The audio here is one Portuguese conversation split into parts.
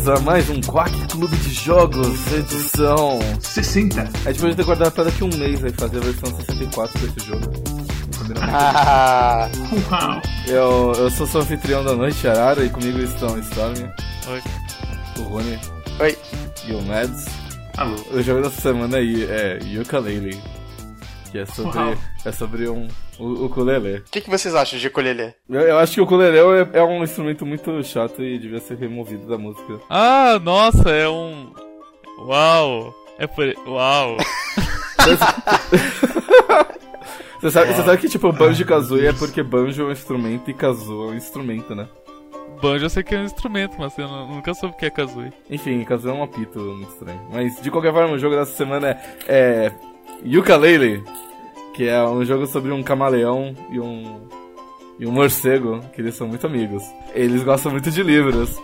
Bem-vindos a mais um Quack Clube de Jogos, edição 60. A gente pode ter guardado para daqui a um mês aí fazer a versão 64 desse jogo. Ah, Uau. Eu, eu sou seu anfitrião da noite, Arara, e comigo estão o Storm, Oi. o Rune oi. e o Mads. Alô. O jogo dessa semana aí é Yooka-Laylee, que é sobre, Uau. é sobre um, o, ukulele. O que, que vocês acham de ukulele? Eu, eu acho que o ukulele é, é um instrumento muito chato e devia ser removido da música. Ah, nossa, é um. Uau! É por. Uau! Você sabe, você sabe que tipo, Banjo e Kazooie é porque Banjo é um instrumento e Kazoo é um instrumento, né? Banjo eu sei que é um instrumento, mas eu nu- nunca soube o que é kazooie. Enfim, Kazoo é um apito muito estranho. Mas de qualquer forma, o jogo dessa semana é, é Yooka-Laylee, que é um jogo sobre um camaleão e um e um morcego, que eles são muito amigos. Eles gostam muito de livros.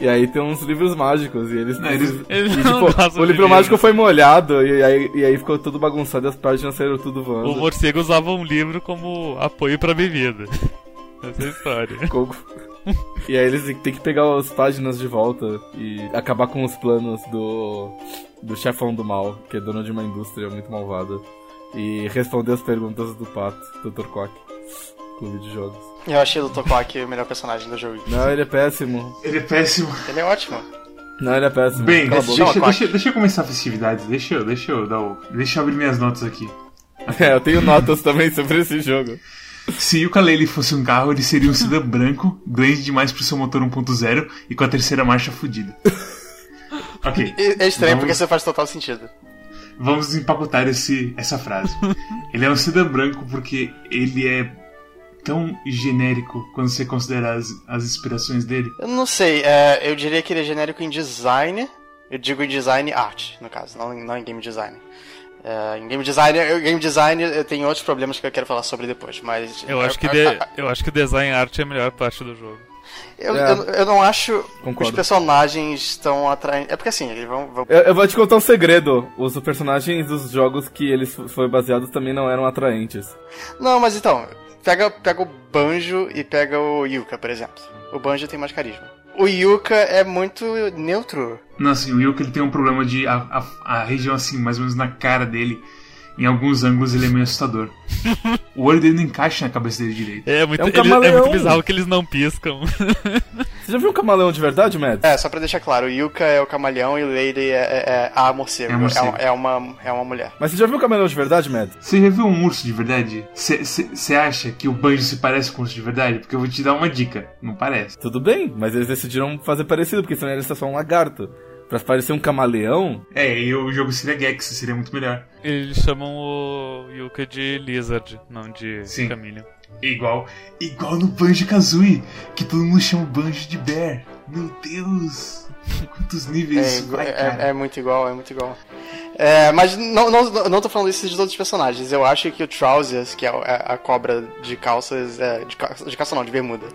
E aí tem uns livros mágicos e eles, Não, eles- Eles e, não tipo, o livro mágico foi molhado e aí, e aí ficou tudo bagunçado e as páginas saíram tudo voando. O morcego usava um livro como apoio pra bebida. Essa é a história. Coco. E aí eles têm que pegar as páginas de volta e acabar com os planos do, do chefão do mal, que é dono de uma indústria muito malvada. E responder as perguntas do pato, Dr. Quack, clube de jogos. Eu achei o Tokwaki o melhor personagem do jogo. Não, ele é péssimo. Ele é péssimo. Ele é ótimo. Não, ele é péssimo. Bem, Cala deixa, deixa, Quack. deixa, deixa eu começar a festividade. Deixa eu, deixa eu dar o. Deixa eu abrir minhas notas aqui. É, eu tenho notas também sobre esse jogo. Se o Kalele fosse um carro, ele seria um sedã branco, grande demais pro seu motor 1.0 e com a terceira marcha fudida. Ok. É estranho Vamos- porque isso faz total sentido. Vamos empacotar esse, essa frase. Ele é um sedã branco porque ele é tão genérico quando você considera as, as inspirações dele. Eu não sei, é, eu diria que ele é genérico em design. Eu digo em design art, no caso, não, em- não em game design. É, em game design, eu, game design eu tenho outros problemas que eu quero falar sobre depois, mas. Eu acho que, de... eu acho que o design art é a melhor parte do jogo. Eu, É. eu, eu não acho que os Concordo. personagens tão atraentes. É porque assim, eles vão. vão- Eu, eu vou te contar um segredo. Os personagens dos jogos que eles f- foi baseados também não eram atraentes. Não, mas então, pega, pega o Banjo e pega o Yuka, por exemplo. O Banjo tem mais carisma. O Yuka é muito neutro. Não, assim, o Yuka ele tem um problema de. A, a, a região, assim, mais ou menos na cara dele, em alguns ângulos ele é meio assustador. o olho dele não encaixa na cabeça dele direito. É muito, É um ele- é camaleão. muito bizarro que eles não piscam. Você já viu um camaleão de verdade, Mads? É, só pra deixar claro, o Yuka é o camaleão e o Lady é, é- é a morcego. É morcego. É, uma, é uma mulher. Mas você já viu um camaleão de verdade, Mads? Você já viu um urso de verdade? Você acha que o banjo se parece com um urso de verdade? Porque eu vou te dar uma dica. Não parece. Tudo bem, mas eles decidiram fazer parecido, porque senão ele é só um lagarto. Pra parecer um camaleão, É, e o jogo seria Gex, seria muito melhor. Eles chamam o Yuka de Lizard, não de Sim. Igual, igual no Banjo Kazooie, que todo mundo chama o Banjo de Bear. Meu Deus! Quantos níveis É, isso vai, é- é muito igual, é muito igual. É, mas não, não, não tô falando isso dos outros personagens. Eu acho que o Trousers, que é é a cobra de calças. é, de, calça, de calça não, de bermuda.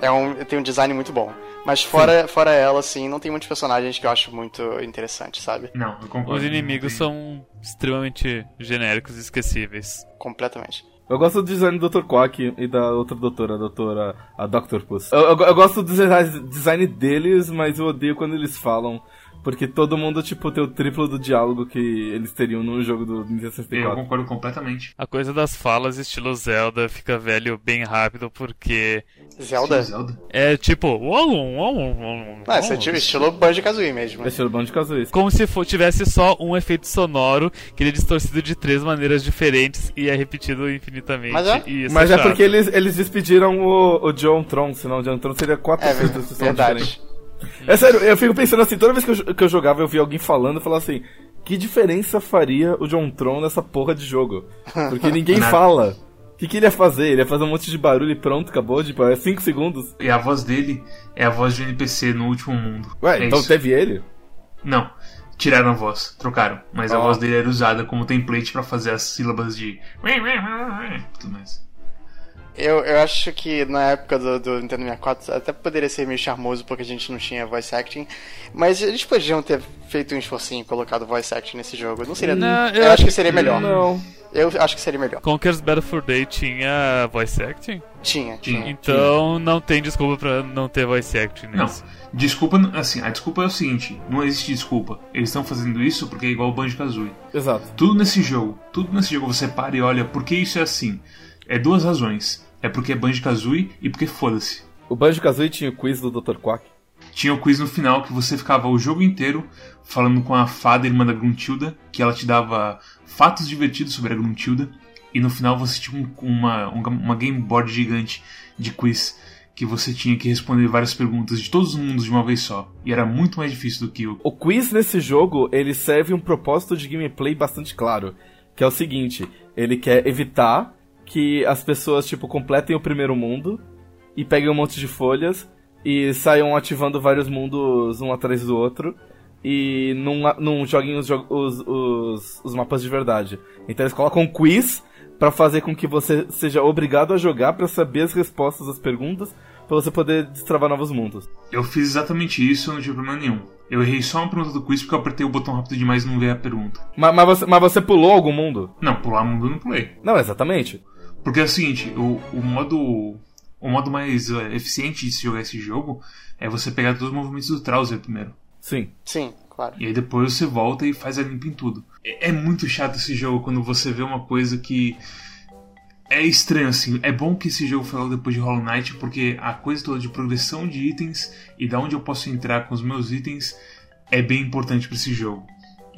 É um, tem um design muito bom. Mas fora, fora ela, assim, não tem muitos personagens que eu acho muito interessantes, sabe? Não, eu concordo. Os inimigos são extremamente genéricos e esquecíveis. Completamente. Eu gosto do design do Dr. Quack e da outra doutora, a doutora, a Dr. Puss. Eu, eu- eu gosto do design, design deles, mas eu odeio quando eles falam. Porque todo mundo, tipo, tem o triplo do diálogo que eles teriam no jogo do Nintendo tem. Eu 64. concordo completamente. A coisa das falas estilo Zelda fica velho bem rápido porque Zelda? Zelda? é tipo. uau, uau, uau, Ah, esse é uau. tipo estilo Banjo Kazooie mesmo. Deixa o bando de Kazooie. Como se for, tivesse só um efeito sonoro que ele é distorcido de três maneiras diferentes e é repetido infinitamente. Mas é? e Mas é chato. porque eles, eles despediram o, o John Tron, senão o John Tron seria quatro É efeitos de som verdade. É sério, eu fico pensando assim, toda vez que eu, que eu jogava eu via alguém falando, eu falava assim, que diferença faria o John Tron nessa porra de jogo? Porque ninguém fala. O que, que ele ia fazer? Ele ia fazer um monte de barulho e pronto, acabou, tipo, é 5 segundos. E a voz dele é a voz de um NPC no último mundo. Ué, É então isso. teve ele? Não. Tiraram a voz, trocaram. Mas a Ó. voz dele era usada como template pra fazer as sílabas de. Tudo mais. Eu, eu acho que na época do, do Nintendo 64 até poderia ser meio charmoso porque a gente não tinha voice acting, mas eles podiam ter feito um esforcinho e colocado voice acting nesse jogo. Não seria. Não, eu, eu acho que seria melhor. Não. Eu acho que seria melhor. Conker's Battle for Day tinha voice acting? Tinha, Tinha. tinha. Então não tem desculpa pra não ter voice acting Não, nesse. desculpa, assim, a desculpa é o seguinte, não existe desculpa. Eles estão fazendo isso porque é igual o Banjo-Kazooie. Exato. Tudo nesse jogo, tudo nesse jogo você para e olha, por que isso é assim? É duas razões. É porque é Banjo-Kazooie e porque foda-se. O Banjo-Kazooie tinha o quiz do Dr. Quack. Tinha o quiz no final que você ficava o jogo inteiro falando com a fada irmã da Gruntilda, que ela te dava fatos divertidos sobre a Gruntilda, e no final você tinha um- uma, uma, uma game board gigante de quiz que você tinha que responder várias perguntas de todos os mundos de uma vez só. E era muito mais difícil do que o. O quiz nesse jogo, ele serve um propósito de gameplay bastante claro, que é o seguinte, ele quer evitar que as pessoas, tipo, completem o primeiro mundo e peguem um monte de folhas e saiam ativando vários mundos um atrás do outro e não, não joguem os, os, os, os mapas de verdade. Então eles colocam um quiz pra fazer com que você seja obrigado a jogar pra saber as respostas às perguntas, pra você poder destravar novos mundos. Eu fiz exatamente isso e não tive problema nenhum. Eu errei só uma pergunta do quiz porque eu apertei o botão rápido demais e não veio a pergunta. Mas, mas, você, mas você pulou algum mundo? Não, pular mundo eu não pulei. Não, exatamente. Porque é o seguinte, o, o modo. O modo mais eh, eficiente de se jogar esse jogo é você pegar todos os movimentos do Trauser primeiro. Sim. Sim, claro. E aí depois você volta e faz a limpa em tudo. É, é muito chato esse jogo quando você vê uma coisa que. É estranho, assim. É bom que esse jogo foi logo depois de Hollow Knight, porque a coisa toda de progressão de itens e da onde eu posso entrar com os meus itens é bem importante pra esse jogo.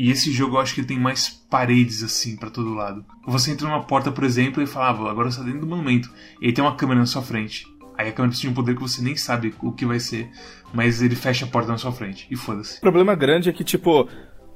E esse jogo eu acho que tem mais paredes assim pra todo lado. Você entra numa porta, por exemplo, e falava, agora você tá dentro do monumento. E aí tem uma câmera na sua frente. Aí a câmera tem um poder que você nem sabe o que vai ser, mas ele fecha a porta na sua frente. E foda-se. O problema grande é que, tipo,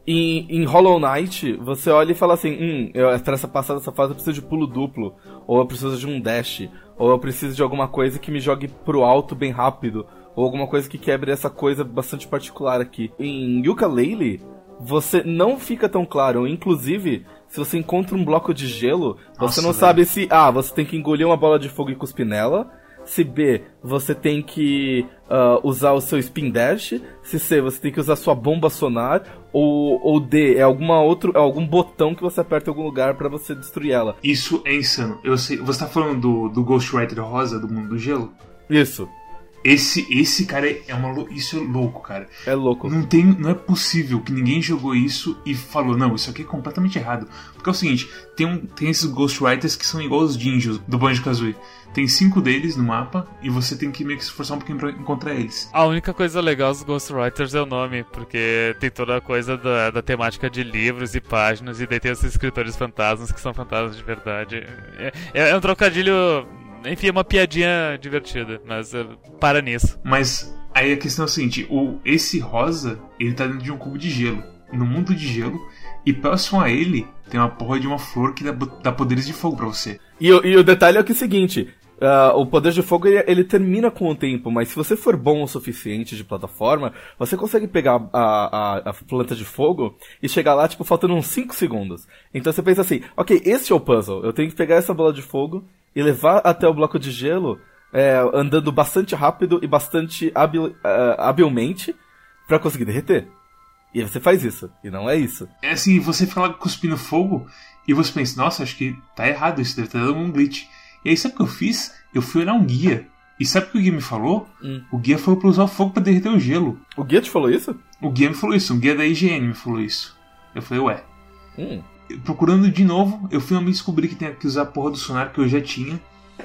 em, em Hollow Knight, você olha e fala assim: hum, eu, pra essa passada dessa fase eu preciso de pulo duplo, ou eu preciso de um dash, ou eu preciso de alguma coisa que me jogue pro alto bem rápido, ou alguma coisa que quebre essa coisa bastante particular aqui. Em Yooka-Laylee, você não fica tão claro. Inclusive, se você encontra um bloco de gelo, você Nossa, não velho. sabe se A, você tem que engolir uma bola de fogo e cuspir nela. Se B, você tem que ah, usar o seu spin dash. Se C, você tem que usar sua bomba sonar. Ou, ou D, é alguma outro, é algum botão que você aperta em algum lugar pra você destruir ela. Isso é insano. Eu sei, você tá falando do, do Ghostwriter Rosa do Mundo do Gelo? Isso, Esse, esse cara é uma isso é louco, cara. é louco. Não tem, não é possível que ninguém jogou isso e falou não, isso aqui é completamente errado. Porque é o seguinte, tem um, tem esses Ghostwriters que são igual os Jinjos do Banjo-Kazooie. Tem cinco deles no mapa e você tem que meio que se esforçar um pouquinho pra encontrar eles. A única coisa legal dos Ghostwriters é o nome, porque tem toda a coisa da, da temática de livros e páginas, e daí tem os escritores fantasmas que são fantasmas de verdade. É, é- é um trocadilho. Enfim, é uma piadinha divertida, mas eh, para nisso. Mas aí a questão é a seguinte, o, esse rosa, ele tá dentro de um cubo de gelo, no mundo de gelo, e próximo a ele tem uma porra de uma flor que dá, dá poderes de fogo pra você. E, o- e o detalhe é que é o seguinte: ah, o poder de fogo ele, ele termina com o tempo, mas se você for bom o suficiente de plataforma, você consegue pegar a, a, a planta de fogo e chegar lá, tipo, faltando uns 5 segundos. Então você pensa assim: ok, esse é o puzzle. Eu tenho que pegar essa bola de fogo e levar até o bloco de gelo, é, andando bastante rápido e bastante habil, ah, habilmente pra conseguir derreter. E aí você faz isso, e não é isso. É assim, você fica lá cuspindo fogo e você pensa, nossa, acho que tá errado isso, deve estar dando um glitch. E aí sabe o que eu fiz? Eu fui olhar um guia. E sabe o que o guia me falou? Hum. O guia falou pra usar o fogo pra derreter o gelo. O guia te falou isso? O guia me falou isso, um guia da IGN me falou isso. Eu falei, ué. Hum. Procurando de novo, eu finalmente descobri que tem que usar a porra do sonar que eu já tinha.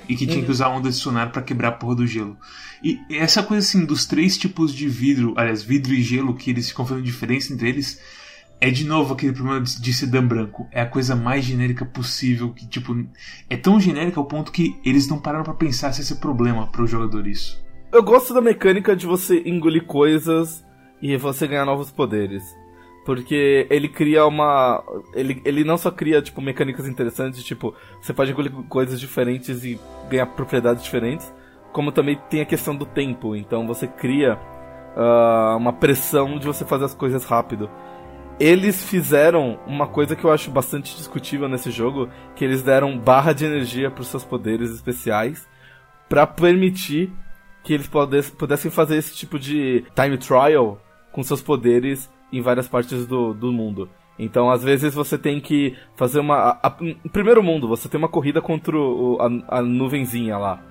E que tinha que usar a onda de sonar pra quebrar a porra do gelo. E essa coisa assim, dos três tipos de vidro, aliás, vidro e gelo, que eles ficam fazendo diferença entre eles, é de novo aquele problema de sedã branco. É a coisa mais genérica possível, que tipo, é tão genérica ao ponto que eles não pararam pra pensar se esse é problema pro jogador isso. Eu gosto da mecânica de você engolir coisas e você ganhar novos poderes. Porque ele cria uma. Ele, ele não só cria, tipo, mecânicas interessantes, tipo, você pode engolir coisas diferentes e ganhar propriedades diferentes, como também tem a questão do tempo. Então você cria ah, uma pressão de você fazer as coisas rápido. eles fizeram uma coisa que eu acho bastante discutível nesse jogo, que eles deram barra de energia para os seus poderes especiais para permitir que eles pudessem fazer esse tipo de time trial com seus poderes em várias partes do, do mundo. Então, às vezes, você tem que fazer uma. A, a, primeiro mundo, você tem uma corrida contra o, a, a nuvenzinha lá.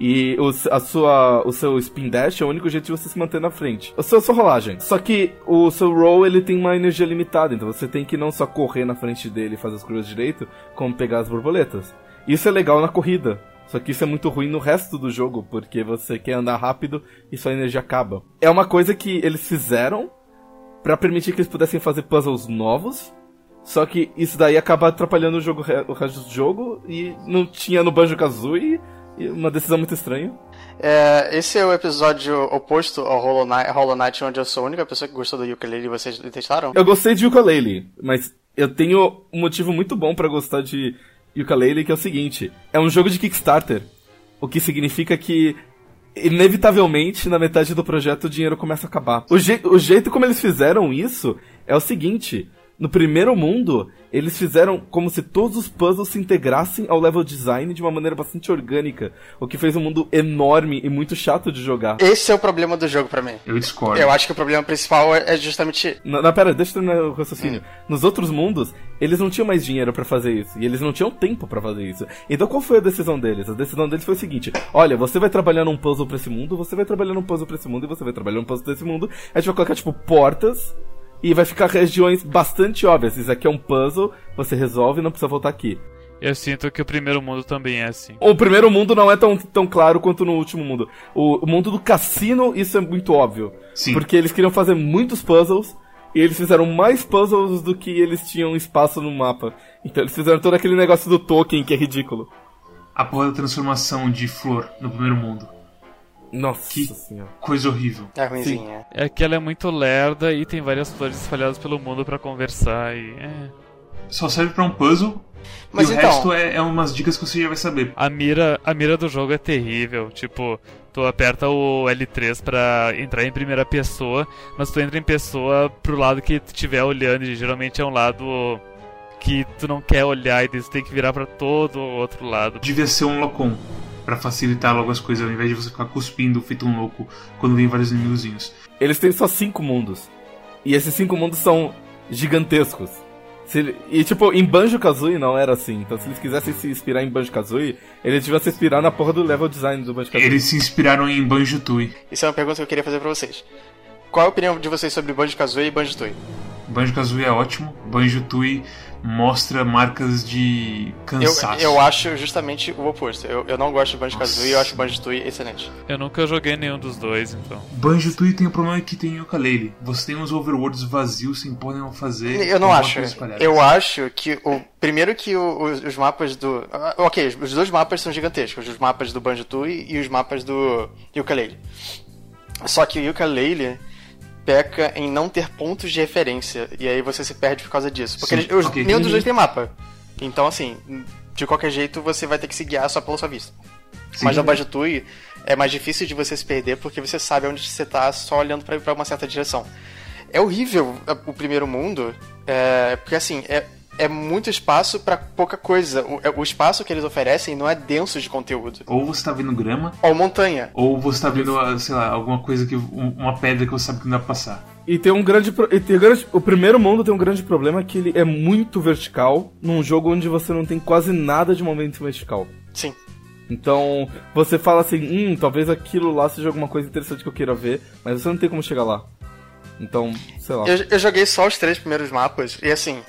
E o, a sua, o seu spin dash é o único jeito de você se manter na frente. A sua, a sua rolagem. Só que o seu roll ele tem uma energia limitada, então você tem que não só correr na frente dele e fazer as curvas direito, como pegar as borboletas. Isso é legal na corrida. Só que isso é muito ruim no resto do jogo, porque você quer andar rápido e sua energia acaba. É uma coisa que eles fizeram para permitir que eles pudessem fazer puzzles novos. Só que isso daí acaba atrapalhando o jogo o resto do jogo e não tinha no Banjo Kazooie uma decisão muito estranha. É, esse é o episódio oposto ao Hollow Knight, Hollow Knight, onde eu sou a única pessoa que gostou do ukulele e vocês testaram? Eu gostei de ukulele, mas eu tenho um motivo muito bom para gostar de ukulele, que é o seguinte: é um jogo de Kickstarter, o que significa que inevitavelmente na metade do projeto o dinheiro começa a acabar. O, je o jeito como eles fizeram isso é o seguinte: no primeiro mundo, eles fizeram como se todos os puzzles se integrassem ao level design de uma maneira bastante orgânica, o que fez um mundo enorme e muito chato de jogar. Esse é o problema do jogo para mim. Eu discordo. Eu acho que o problema principal é justamente. Não, não pera, deixa eu terminar o raciocínio. Hum. Nos outros mundos, eles não tinham mais dinheiro para fazer isso, e eles não tinham tempo para fazer isso. Então qual foi a decisão deles? A decisão deles foi o seguinte: olha, você vai trabalhar num puzzle pra esse mundo, você vai trabalhar num puzzle pra esse mundo, e você vai trabalhar num puzzle pra esse mundo. A gente vai colocar, tipo, portas e vai ficar regiões bastante óbvias. Isso aqui é um puzzle, você resolve e não precisa voltar aqui. Eu sinto que o primeiro mundo também é assim. O primeiro mundo não é tão, tão claro quanto no último mundo. O, o mundo do cassino, isso é muito óbvio. Sim. Porque eles queriam fazer muitos puzzles e eles fizeram mais puzzles do que eles tinham espaço no mapa. Então eles fizeram todo aquele negócio do token que é ridículo. A porra da transformação de flor no primeiro mundo. Nossa que senhora. coisa horrível. É ruimzinha. É que ela é muito lerda e tem várias flores espalhadas pelo mundo para conversar e. É. Só serve para um puzzle. Mas e então, o resto é, é umas dicas que você já vai saber. A mira, a mira do jogo é terrível. Tipo, tu aperta o L3 pra entrar em primeira pessoa, mas tu entra em pessoa pro lado que tu estiver olhando, e geralmente é um lado que tu não quer olhar e tu tem que virar para todo o outro lado. Devia ser um Locom para facilitar logo as coisas, ao invés de você ficar cuspindo feito um louco quando vem vários inimigozinhos. Eles têm só cinco mundos. E esses cinco mundos são gigantescos. Se, e tipo, em Banjo Kazooie não era assim. Então, se eles quisessem se inspirar em Banjo Kazooie, eles deviam se inspirar na porra do level design do Banjo Kazooie. Eles se inspiraram em Banjo Tooie. Isso é uma pergunta que eu queria fazer pra vocês. Qual a opinião de vocês sobre Banjo Kazooie e Banjo Tooie? Banjo Kazooie é ótimo. Banjo Tooie mostra marcas de cansaço. Eu, eu acho justamente o oposto. Eu, eu não gosto de Banjo Kazooie e eu acho Banjo Tooie excelente. Eu nunca joguei nenhum dos dois, então. Banjo Tooie tem o um problema que tem ukulele. Você tem uns overworlds vazios sem poder não fazer. Eu não acho. Eu acho que o primeiro que o, os, os, mapas do, ah, ok, os dois mapas são gigantescos, os mapas do Banjo Tooie e os mapas do ukulele. Só que o ukulele peca em não ter pontos de referência. E aí você se perde por causa disso. Porque eles, okay, nenhum dos dois tem mapa. Então, assim, de qualquer jeito você vai ter que se guiar só pela sua vista. Sim, Mas no Bajutui é mais difícil de você se perder porque você sabe onde você tá só olhando para uma certa direção. É horrível o primeiro mundo, é, porque assim, é, é muito espaço para pouca coisa. O, é, o, espaço que eles oferecem não é denso de conteúdo. Ou você tá vendo grama. Ou montanha. Ou você tá vendo, sei lá, alguma coisa que. uma pedra que você sabe que não dá pra passar. E tem um grande. E tem um grande o primeiro mundo tem um grande problema que ele é muito vertical num jogo onde você não tem quase nada de momento vertical. Sim. Então, você fala assim, hum, talvez aquilo lá seja alguma coisa interessante que eu queira ver, mas você não tem como chegar lá. Então, sei lá. Eu, eu joguei só os três primeiros mapas, e assim,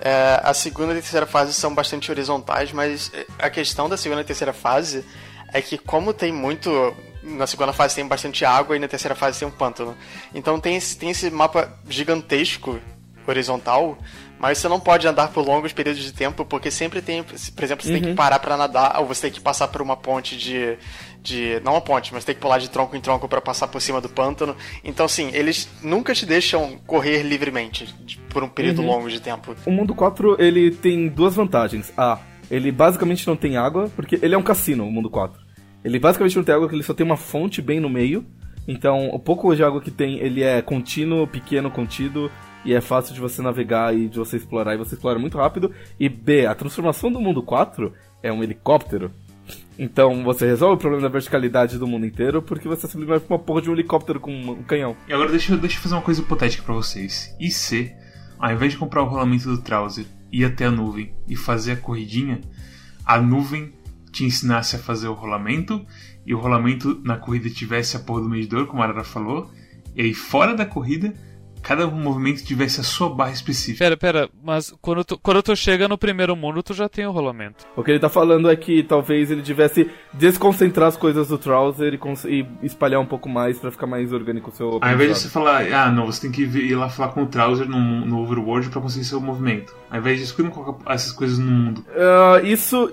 é, a segunda e a terceira fase são bastante horizontais, mas a questão da segunda e terceira fase é que como tem muito na segunda fase tem bastante água e na terceira fase tem um pântano. Então tem esse, tem esse mapa gigantesco horizontal, mas você não pode andar por longos períodos de tempo porque sempre tem, por exemplo, você uhum. tem que uhum. parar para nadar ou você tem que passar por uma ponte de de não uma ponte, mas tem que pular de tronco em tronco para passar por cima do pântano. Então, assim, eles nunca te deixam correr livremente por um período uhum. longo de tempo. O mundo 4, ele tem duas vantagens. A, ele basicamente não tem água, porque ele é um cassino, o mundo 4. Ele basicamente não tem água, porque ele só tem uma fonte bem no meio. Então, o pouco de água que tem, ele é contínuo, pequeno, contido e é fácil de você navegar e de você explorar, e você explora muito rápido. E B, a transformação do mundo 4 é um helicóptero. Então você resolve o problema da verticalidade do mundo inteiro porque você simplesmente uma porra de um helicóptero com um canhão. E agora deixa, deixa eu fazer uma coisa hipotética pra vocês. E se, ao invés de comprar o rolamento do Trouser, ir até a nuvem e fazer a corridinha, a nuvem te ensinasse a fazer o rolamento e o rolamento na corrida tivesse a porra do medidor, como a Arara falou, e aí fora da corrida, cada movimento tivesse a sua barra específica. Pera, pera, mas quando tu, quando tu chega no primeiro mundo, tu já tem o rolamento. O que ele tá falando é que talvez ele tivesse desconcentrar as coisas do Trouser e, e espalhar um pouco mais pra ficar mais orgânico o seu Ao invés de você falar, ah, não, você tem que ir lá falar com o Trouser no, no Overworld pra conseguir seu movimento. Ao invés disso, por que não coloca essas coisas no mundo? Ah, isso,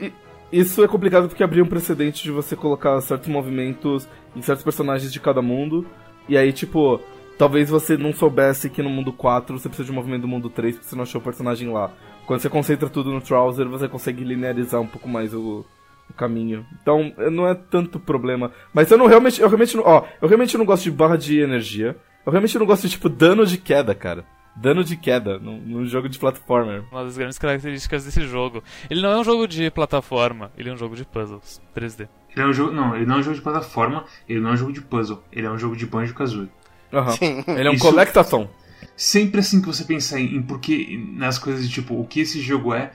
isso é complicado porque abriu um precedente de você colocar certos movimentos em certos personagens de cada mundo. E aí, tipo, talvez você não soubesse que no mundo 4 você precisa de um movimento do mundo 3 porque você não achou o personagem lá. Quando você concentra tudo no Trouser, você consegue linearizar um pouco mais o, o caminho. Então, eh, não é tanto problema. Mas eu não realmente, eu realmente não, ó, eu realmente não gosto de barra de energia. Eu realmente não gosto de, tipo, dano de queda, cara. Dano de queda num, num jogo de platformer. Uma das grandes características desse jogo. Ele não é um jogo de plataforma, ele é um jogo de puzzles 3D. Ele é um jogo. Não, ele não é um jogo de plataforma, ele não é um jogo de puzzle, ele é um jogo de Banjo Sim. Ele é um Isso- collectathon. Sempre assim que você pensar em, em porque nas coisas tipo, o que esse jogo é,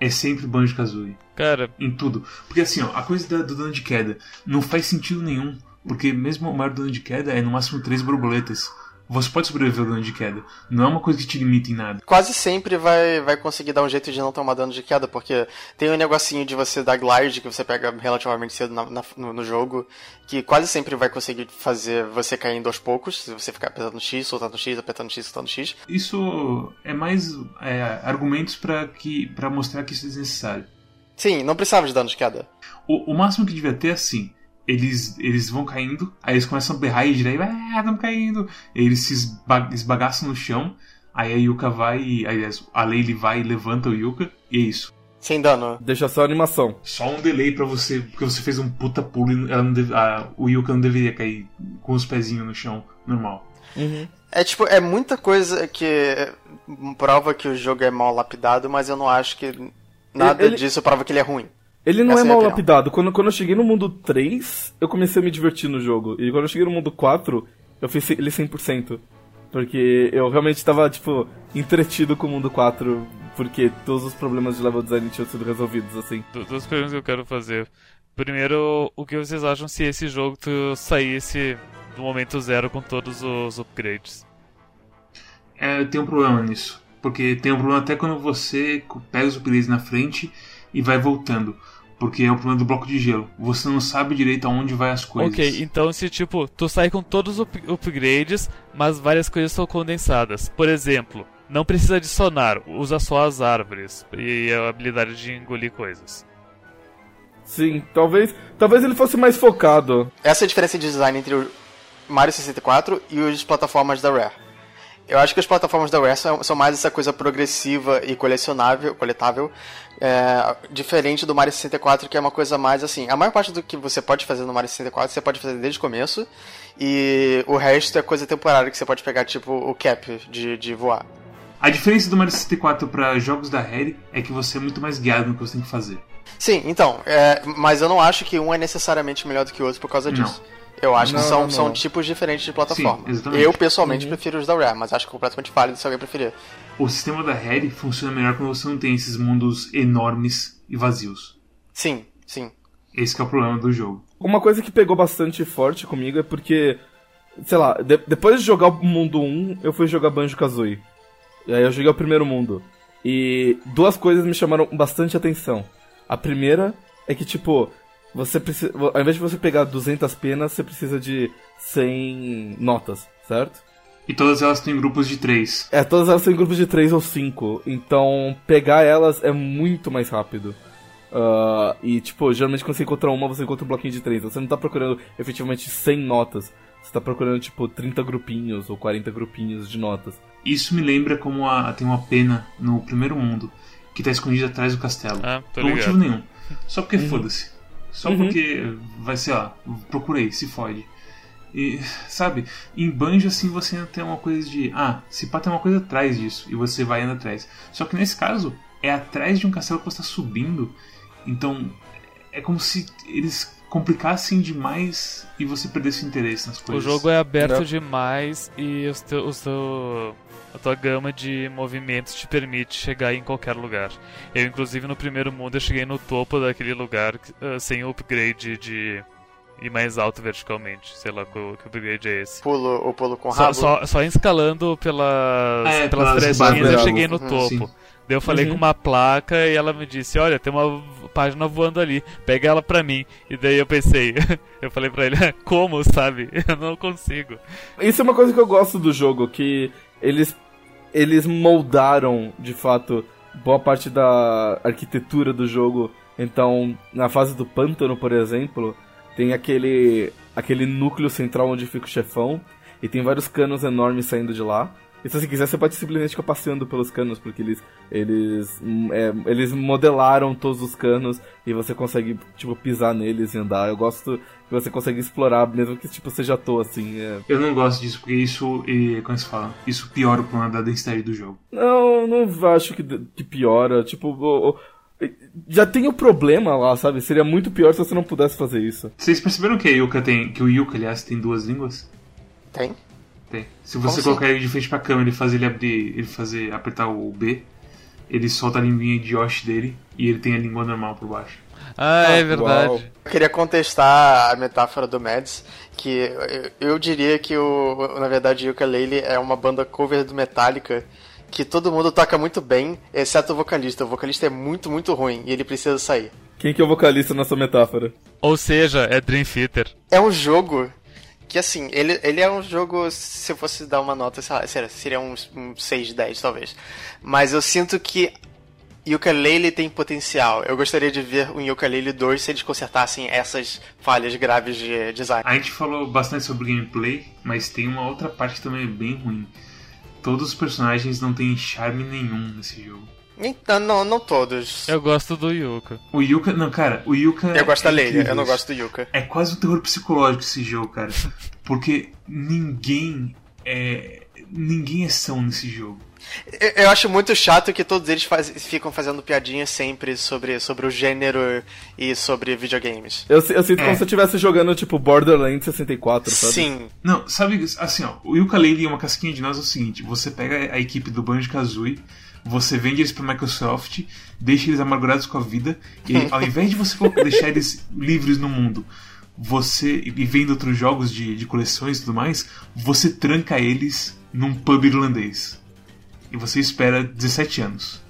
é sempre Banjo Kazooie. Cara, Em tudo. Porque assim, ó, a coisa da- do dano de queda não faz sentido nenhum. Porque mesmo o maior dano de queda é no máximo três borboletas. Você pode sobreviver ao dano de queda. Não é uma coisa que te limita em nada. Quase sempre vai, vai conseguir dar um jeito de não tomar dano de queda, porque tem um negocinho de você dar glide que você pega relativamente cedo na- na- no, no jogo, que quase sempre vai conseguir fazer você caindo aos poucos, se você ficar apertando X, soltando X, apertando X, soltando X. Isso é mais é, argumentos pra que para mostrar que isso é desnecessário. Sim, não precisava de dano de queda. O, o máximo que devia ter é assim. Eles, eles vão caindo, aí eles começam a berrar e dizer, ah, estamos caindo. Eles se esba- esbagaçam no chão, aí a Yuka vai, e, aliás, a Leile vai e levanta o Yuka, e é isso. Sem dano. Deixa só a animação. Só um delay pra você, porque você fez um puta pulo e ela não deve- a- o Yuka não deveria cair com os pezinhos no chão, normal. É tipo, é muita coisa que prova que o jogo é mal lapidado, mas eu não acho que nada Ele- disso prova que ele é ruim. Ele não Essa é é mal opinião. lapidado. Quando, quando eu cheguei no mundo 3, eu comecei a me divertir no jogo. E quando eu cheguei no mundo 4, eu fiz ele 100%. Porque eu realmente estava, tipo, entretido com o mundo 4. Porque todos os problemas de level design tinham sido resolvidos, assim. du- duas perguntas que eu quero fazer. Primeiro, o que vocês acham se esse jogo tu saísse do momento zero com todos os upgrades? É, tem um problema nisso. Porque tem um problema até quando você pega os upgrades na frente e vai voltando. Porque é o problema do bloco de gelo. Você não sabe direito aonde vai as coisas. Ok, então se tipo, tu sai com todos os up- upgrades, mas várias coisas são condensadas. Por exemplo, não precisa de sonar, usa só as árvores e a habilidade de engolir coisas. Sim, talvez. Talvez ele fosse mais focado. Essa é a diferença de design entre o Mario 64 e os plataformas da Rare. Eu acho que as plataformas da Rare são, mais essa coisa progressiva e colecionável, coletável, é, diferente do Mario 64, que é uma coisa mais assim. A maior parte do que você pode fazer no Mario 64 você pode fazer desde o começo, e o resto é coisa temporária que você pode pegar, tipo o cap de, de voar. A diferença do Mario 64 para jogos da Rare é que você é muito mais guiado no que você tem que fazer. Sim, então, é, mas eu não acho que um é necessariamente melhor do que o outro por causa Não. Eu acho Não, que são, não, são não. tipos diferentes de plataforma. Sim, exatamente. eu, pessoalmente, prefiro os da Rare, mas acho completamente válido se alguém preferir. O sistema da Rare funciona melhor quando você não tem esses mundos enormes e vazios. Sim, sim. Esse que é o problema do jogo. Uma coisa que pegou bastante forte comigo é porque, sei lá, de- depois de jogar o mundo 1, eu fui jogar Banjo Kazooie. E aí eu joguei o primeiro mundo. E duas coisas me chamaram bastante atenção. A primeira é que, tipo, você precisa. Ao invés de você pegar 200 penas, você precisa de 100 notas, certo? E todas elas têm grupos de três. É, todas elas têm grupos de 3 ou 5. Então, pegar elas é muito mais rápido. Ah, e, tipo, geralmente quando você encontra uma, você encontra um bloquinho de 3. Você não tá procurando efetivamente 100 notas. Você tá procurando, tipo, 30 grupinhos ou 40 grupinhos de notas. Isso me lembra como a, tem uma pena no primeiro mundo que tá escondida atrás do castelo. Ah, Por ligado. motivo nenhum. Só porque foda-se. Só Uhum. porque vai ser, ó, procurei, se fode. E, sabe, em Banjo assim você ainda tem uma coisa de, ah, se pá tem uma coisa atrás disso e você vai indo atrás. Só que nesse caso é atrás de um castelo que você está subindo, então é como se eles complicassem demais e você perdesse interesse nas O coisas. jogo é aberto Não. demais e os teu, os teu- a tua gama de movimentos te permite chegar em qualquer lugar. Eu, inclusive, no primeiro mundo, eu cheguei no topo daquele lugar eh, sem o upgrade de ir mais alto verticalmente. Sei lá qual que upgrade é esse. Pulo, o pulo com Só, rabo. só, só escalando pelas, É, pelas pelas frestinhas eu cheguei no Uhum, topo. sim. Daí eu falei Uhum. com uma placa e ela me disse, olha, tem uma página voando ali, pega ela pra mim. E daí eu pensei, eu falei pra ele, como, sabe? Eu não consigo. Isso é uma coisa que eu gosto do jogo, que eles, eles moldaram, de fato, boa parte da arquitetura do jogo. Então, na fase do pântano, por exemplo, tem aquele, aquele núcleo central onde fica o chefão, e tem vários canos enormes saindo de lá. E se você quiser, você pode simplesmente ficar passeando pelos canos, porque eles, eles, hum, é, eles modelaram todos os canos e você consegue, tipo, pisar neles e andar. Eu gosto que você consegue explorar, mesmo que, tipo, seja à toa, assim. É, Eu não gosto disso, porque isso, eh, como se fala, isso piora o plano da densidade do jogo. Não, não acho que, que piora. Tipo, o- o- já tem o problema lá, sabe? Seria muito pior se você não pudesse fazer isso. Vocês perceberam que a Yuka tem. que o Yuka, aliás, tem duas línguas? Tem? Tem. Se você Como colocar ele de frente pra câmera e fazer ele abrir. ele fazer. apertar o B, ele solta a linguinha de Yoshi dele e ele tem a língua normal por baixo. Ah, é Ah, verdade. uau. Eu queria contestar a metáfora do Mads, que eu, eu diria que o, na verdade o Ukulele é uma banda cover do Metallica que todo mundo toca muito bem, exceto o vocalista. O vocalista é muito, muito ruim e ele precisa sair. Quem que é o vocalista nessa metáfora? Ou seja, é Dream Theater. É um jogo que, assim, ele, ele é um jogo, se eu fosse dar uma nota, sei seria, um, um 6 de 10, talvez. Mas eu sinto que Yooka-Laylee tem potencial. Eu gostaria de ver um Yooka-Laylee 2 se eles consertassem essas falhas graves de design. A gente falou bastante sobre gameplay, mas tem uma outra parte que também é bem ruim. Todos os personagens não têm charme nenhum nesse jogo. Então, não, não todos. Eu gosto do Yuka. O Yuka. Não, cara, o Yuka. Eu gosto da é Leila, incrível eu não gosto do Yuka. É quase um terror psicológico esse jogo, cara. Porque ninguém é. Ninguém é são nesse jogo. Eu, acho muito chato que todos eles faz- ficam fazendo piadinhas sempre sobre, sobre o gênero e sobre videogames. Eu, eu sinto É. como se eu estivesse jogando, tipo, Borderlands 64, sabe? Sim, Não, sabe, assim, ó, o Yooka-Laylee e uma casquinha de nós é o seguinte, você pega a equipe do Banjo-Kazooie, você vende eles pra Microsoft, deixa eles amargurados com a vida, e ao invés de você deixar eles livres no mundo, você, e vendo outros jogos de, de coleções e tudo mais, você tranca eles num pub irlandês. E você espera 17 anos.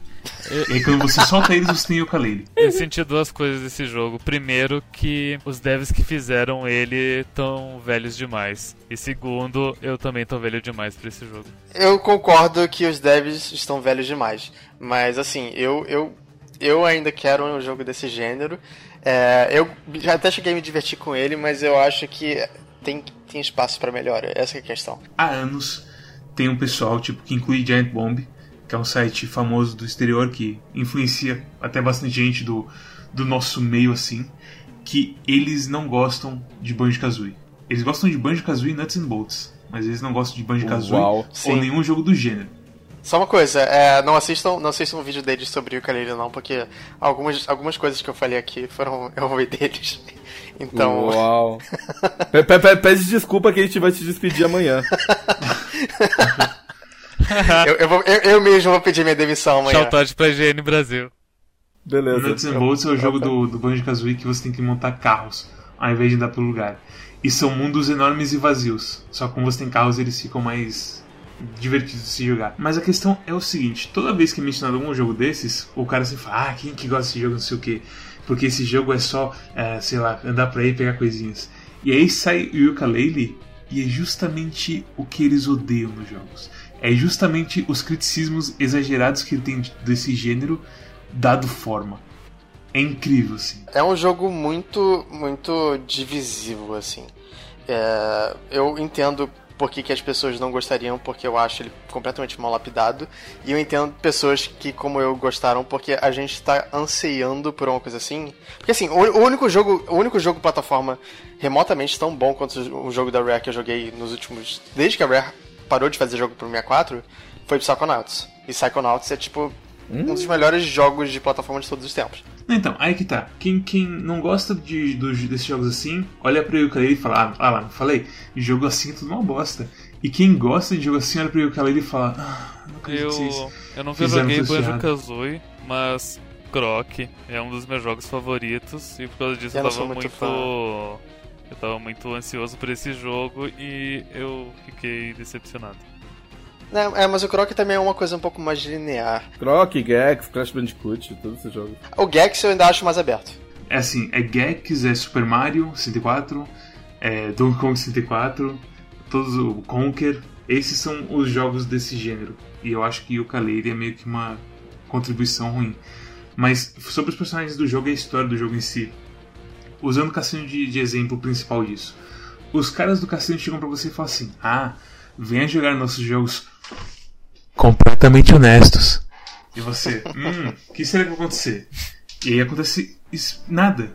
E aí quando você solta eles, você tem Yooka-Laylee. Eu senti duas coisas desse jogo. Primeiro, que os devs que fizeram ele tão velhos demais. E segundo, eu também tô velho demais pra esse jogo. eu concordo que os devs estão velhos demais. Mas assim, eu, eu, eu ainda quero um jogo desse gênero. É, eu já até cheguei a me divertir com ele, mas eu acho que tem, tem espaço pra melhora. Essa é a questão. há anos tem um pessoal tipo que inclui Giant Bomb, que é um site famoso do exterior que influencia até bastante gente do, do nosso meio assim, que eles não gostam de Banjo-Kazooie. Eles gostam de Banjo-Kazooie e Nuts and Bolts, mas eles não gostam de Banjo-Kazooie ou Sim. nenhum jogo do gênero. Só uma coisa, é, não assistam, não assistam um vídeo deles sobre o ukulele não, porque algumas, algumas coisas que eu falei aqui foram eu ouvi deles. Então, Uau. Pe- pe- pe- Pede desculpa que a gente vai te despedir amanhã. eu, eu, vou- eu, eu mesmo vou pedir minha demissão amanhã. Shoutout pra IGN Brasil. Beleza. Nuts and Bolts é o jogo do, do Banjo-Kazooie que você tem que montar carros, ao invés de andar pelo lugar. E são mundos enormes e vazios. Só que como você tem carros, eles ficam mais divertidos de se jogar. Mas a questão é o seguinte, toda vez que é mencionado algum jogo desses, o cara se fala, ah, quem que gosta desse jogo, não sei o quê. Porque esse jogo é só, é, sei lá, andar por aí e pegar coisinhas. E aí sai o Yooka-Laylee e é justamente o que eles odeiam nos jogos. É justamente os criticismos exagerados que ele tem desse gênero dado forma. É incrível, assim. É um jogo muito, muito divisivo, assim. É, eu entendo por que, que as pessoas não gostariam, porque eu acho ele completamente mal lapidado. E eu entendo pessoas que, como eu, gostaram, porque a gente tá ansiando por uma coisa assim. Porque assim, o único jogo, o único jogo plataforma remotamente tão bom quanto o jogo da Rare que eu joguei nos últimos. Desde que a Rare parou de fazer jogo pro 64, foi Psychonauts. E Psychonauts é tipo um dos melhores jogos de plataforma de todos os tempos. Então, aí que tá. Quem, quem não gosta de, dos, desses jogos assim, olha pra Yooka-Laylee e fala, ah, ah lá, não falei, jogo assim é tudo uma bosta. E quem gosta de jogo assim, olha pra Yooka-Laylee e fala, ah, não acredito Eu, vocês eu não joguei tudo errado." Banjo-Kazooie, mas Croc é um dos meus jogos favoritos e por causa disso Eu eu, tava muito muito... Eu tava muito ansioso por esse jogo e eu fiquei decepcionado. Não, é, mas o Croc também é uma coisa um pouco mais linear. Croc, Gex, Crash Bandicoot, todos esses jogos. O Gex eu ainda acho mais aberto. É assim, é Gex, é Super Mario 64, é Donkey Kong 64, todos o Conker. Esses são os jogos desse gênero. E eu acho que o Kaleri é meio que uma contribuição ruim. Mas sobre os personagens do jogo e a história do jogo em si. Usando o cassino de, de exemplo principal disso. Os caras do cassino chegam pra você e falam assim: Ah, venha jogar nossos jogos completamente honestos. E você, hum, o que será que vai acontecer? E aí acontece isso- nada.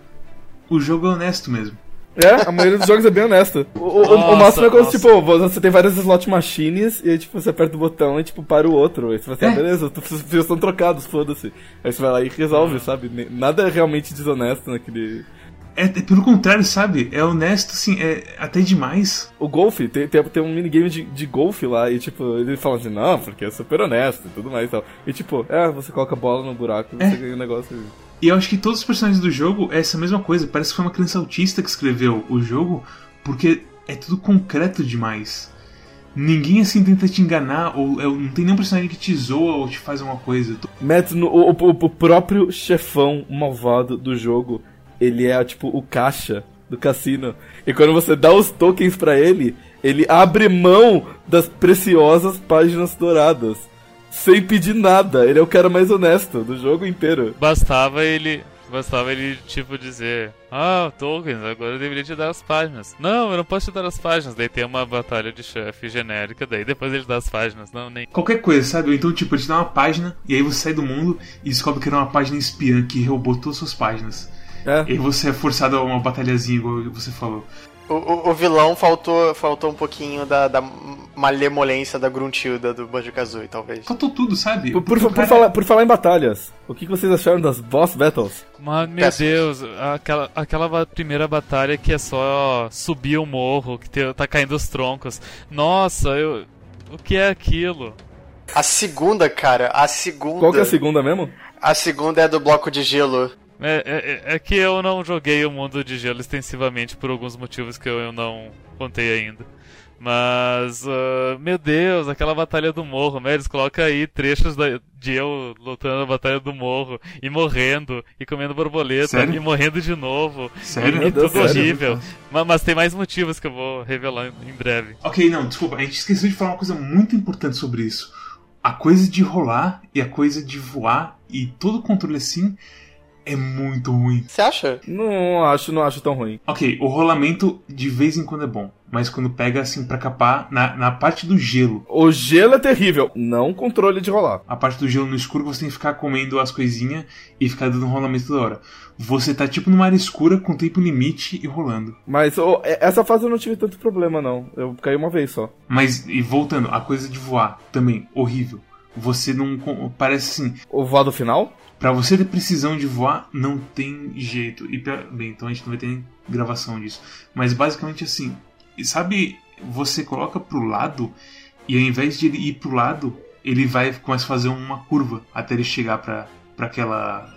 O jogo é honesto mesmo. É, a maioria dos jogos é bem honesta. O, o- o máximo é quando, tipo, você tem várias slot machines e aí, tipo, você aperta o botão e, tipo, para o outro. Aí você fala assim, É. ah, beleza, os fios estão trocados, foda-se. Aí você vai lá e resolve, sabe? Nada é realmente desonesto naquele... É, é pelo contrário, sabe? É honesto, assim, é até demais. O golfe, tem, tem, tem um minigame de, de golfe lá e, tipo, ele fala assim, não, porque é super honesto e tudo mais e tal. E, tipo, é, você coloca a bola no buraco e você É. ganha o negócio. E eu acho que todos os personagens do jogo é essa mesma coisa. Parece que foi uma criança autista que escreveu o jogo, porque é tudo concreto demais. Ninguém assim tenta te enganar, ou é, não tem nenhum personagem que te zoa ou te faz uma coisa. Matt, no, o, o, o próprio chefão malvado do jogo, ele é tipo o caixa do cassino. E quando você dá os tokens pra ele, ele abre mão das preciosas páginas douradas. Sem pedir nada. Ele é o cara mais honesto do jogo inteiro. Bastava ele. Bastava ele, tipo, dizer: Ah, tokens, agora eu deveria te dar as páginas. Não, eu não posso te dar as páginas. Daí tem uma batalha de chefe genérica, daí depois ele dá as páginas. Não, nem. Qualquer coisa, sabe? Então, tipo, ele te dá uma página, e aí você sai do mundo e descobre que era uma página espiã que roubou todas as suas páginas. É. E você é forçado a uma batalhazinha, igual você falou. O, o, o vilão faltou, faltou um pouquinho da, da malemolência da Gruntilda do Banjo-Kazooie, talvez. Faltou tudo, sabe? Por, por, o por cara- falar, por falar em batalhas, o que vocês acharam das boss battles? Mas, meu Péssimo. Deus, aquela, aquela primeira batalha que é só subir o morro, que te- tá caindo os troncos. Nossa, eu. O que é aquilo? A segunda, cara, a segunda. Qual que é a segunda mesmo? A segunda é do bloco de gelo. É, é- é que eu não joguei o mundo de gelo extensivamente por alguns motivos que eu não contei ainda. Mas, ah, meu Deus, aquela batalha do morro, né? Eles colocam aí trechos da- de eu lutando na batalha do morro e morrendo e comendo borboleta Sério? e morrendo de novo. Sério? E, e tudo sério? horrível. Mas, mas tem mais motivos que eu vou revelar em em breve. Ok, não, desculpa, a gente esqueceu de falar uma coisa muito importante sobre isso. A coisa de rolar e a coisa de voar e todo o controle assim é muito ruim. Você acha? Não acho, não acho tão ruim. Ok, o rolamento de vez em quando é bom, mas quando pega assim pra capar na, na parte do gelo, O gelo é terrível, não controle de rolar. a parte do gelo no escuro você tem que ficar comendo as coisinhas e ficar dando um rolamento toda hora. Você tá tipo numa área escura com tempo limite e rolando. Mas é- essa fase eu não tive tanto problema, não. Eu caí uma vez só. Mas, e voltando, a coisa de voar também, horrível. Você não. Parece assim, O voado final? Pra você ter precisão de voar, não tem jeito. E bem, então a gente não vai ter nem gravação disso. Mas basicamente assim, sabe, você coloca pro lado e ao invés de ele ir pro lado, ele vai começa a fazer uma curva até ele chegar pra, pra aquela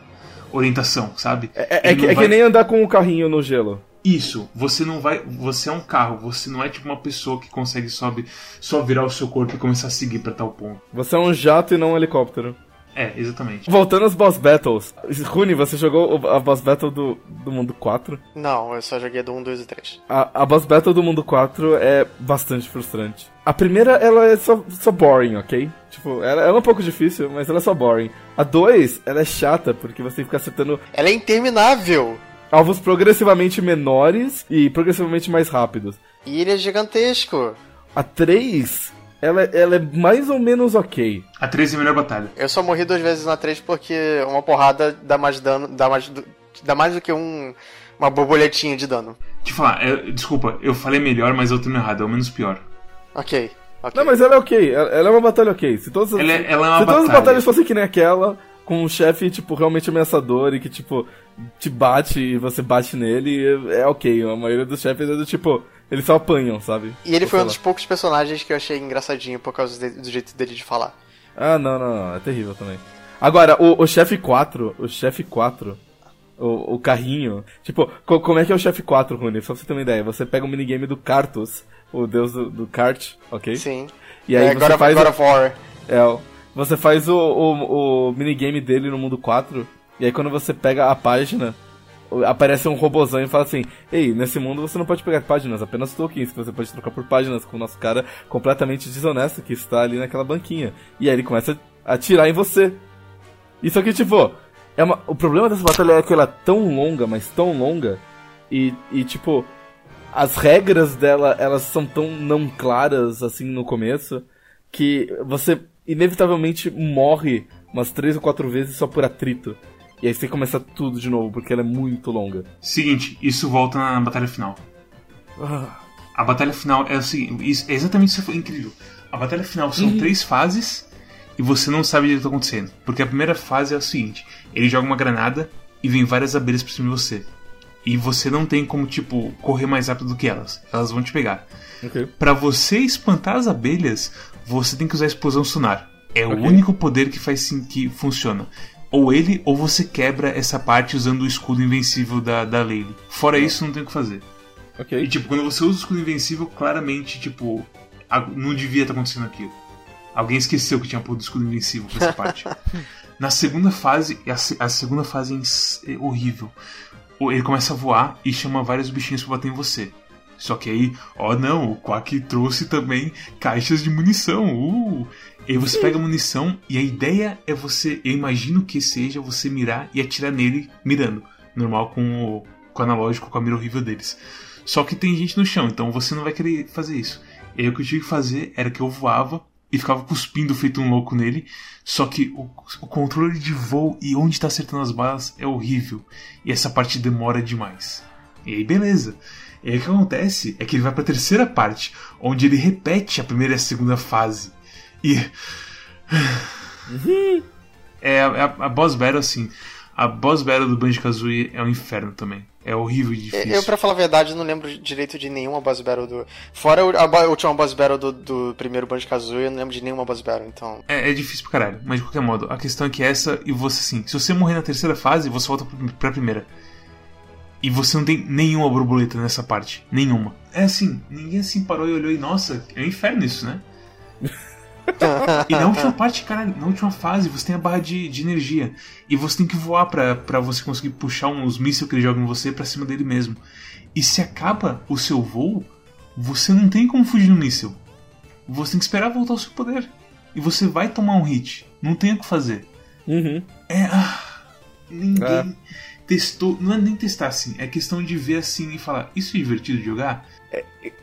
orientação, sabe? É, é Ele que, não é vai- que nem andar com o carrinho no gelo. Isso, você não vai. Você é um carro, você não é tipo uma pessoa que consegue sobe, só virar o seu corpo e começar a seguir pra tal ponto. Você é um jato e não um helicóptero. É, exatamente. Voltando às boss battles. Rune, você jogou a boss battle do, do mundo 4? Não, eu só joguei do 1, 2 e 3. A, a boss battle do mundo 4 é bastante frustrante. A primeira, ela é só, só boring, ok? Tipo, ela, ela é um pouco difícil, mas ela é só boring. A 2, ela é chata, porque você tem que ficar acertando Ela é interminável! alvos progressivamente menores e progressivamente mais rápidos. E ele é gigantesco. A 3, ela, ela é mais ou menos ok. A 3 é a melhor batalha. Eu só morri duas vezes na 3 porque uma porrada dá mais dano, dá mais, do- dá mais do que um, uma borboletinha de dano. Te falar, é, desculpa, eu falei melhor, mas eu tô errado, é o menos pior. Ok, ok. Não, mas ela é ok. Ela, ela é uma batalha ok. Se todas, as- Ela é- ela é uma se todas as batalha. batalhas fossem que nem aquela, com um chefe, tipo, realmente ameaçador e que, tipo, te bate e você bate nele, é, é ok. A maioria dos chefes é do tipo, eles só apanham, sabe? E ele Ou foi um dos poucos personagens que eu achei engraçadinho por causa de- do jeito dele de falar. Ah, não, não, não. É terrível também. Agora, o, o chefe 4, o chefe 4, o, o carrinho. Tipo, co- como é que é o chefe 4, Rune? Só pra você ter uma ideia. Você pega o minigame do Cartus, o deus do, do kart, ok? Sim. E aí é, você God, faz. God of War. É, você faz o, o, o minigame dele no mundo 4, e aí quando você pega a página, aparece um robozão e fala assim, Ei, nesse mundo você não pode pegar páginas, apenas tokens, que você pode trocar por páginas com o nosso cara completamente desonesto que está ali naquela banquinha. E aí ele começa a atirar em você. Isso aqui, tipo, é uma, o problema dessa batalha é que ela é tão longa, mas tão longa, e, e tipo, as regras dela, elas são tão não claras, assim, no começo, que você inevitavelmente morre umas três ou quatro vezes só por atrito. E aí você começa tudo de novo, porque ela é muito longa. Seguinte, isso volta na batalha final. A batalha final é o seguinte, é exatamente isso foi incrível. A batalha final são três fases e você não sabe o que está acontecendo. Porque a primeira fase é o seguinte: ele joga uma granada e vem várias abelhas por cima de você. E você não tem como, tipo, correr mais rápido do que elas. Elas vão te pegar. Ok. Pra você espantar as abelhas, você tem que usar a explosão sonar. É o Ok. único poder que faz sim que funciona. Ou ele, ou você quebra essa parte usando o escudo invencível da, da Lady. Fora isso, não tem o que fazer. E Ok. tipo, quando você usa o escudo invencível, claramente, tipo, não devia estar acontecendo aquilo. Alguém esqueceu que tinha posto o escudo invencível pra essa parte. Na segunda fase, a, a segunda fase é é horrível. Ele começa a voar e chama vários bichinhos pra bater em você. Só que aí, ó não, o Quack trouxe também caixas de munição. Uh! E você pega a munição e a ideia é você, eu imagino que seja você mirar e atirar nele mirando. Normal com o, com o analógico, com a mira horrível deles. Só que tem gente no chão, então você não vai querer fazer isso. E aí o que eu tive que fazer era que eu voava e ficava cuspindo feito um louco nele. Só que o, o controle de voo e onde tá acertando as balas é horrível. E essa parte demora demais. E aí beleza. E aí o que acontece é que ele vai pra terceira parte, onde ele repete a primeira e a segunda fase. E. é a, a, a boss battle, assim. A boss battle do Banjo Kazooie é um inferno também. É horrível e difícil. Eu, pra falar a verdade, não lembro direito de nenhuma boss battle do. Fora o- a, última boss battle do, do primeiro Banjo Kazooie, eu não lembro de nenhuma boss battle, então. É, é difícil pra caralho, mas de qualquer modo, a questão é que essa e você assim, se você morrer na terceira fase, você volta pra primeira. E você não tem nenhuma borboleta nessa parte. Nenhuma. É assim, ninguém assim parou e olhou e, nossa, é um inferno isso, né? e na última parte, cara, na última fase, você tem a barra de, de energia. E você tem que voar pra, pra você conseguir puxar uns mísseis que ele joga em você pra cima dele mesmo. E se acaba o seu voo, você não tem como fugir do míssil. Você tem que esperar voltar o seu poder. E você vai tomar um hit. Não tem o que fazer. Uhum. É. ah, ninguém É. testou. Não é nem testar assim. É questão de ver assim e falar: Isso é divertido de jogar?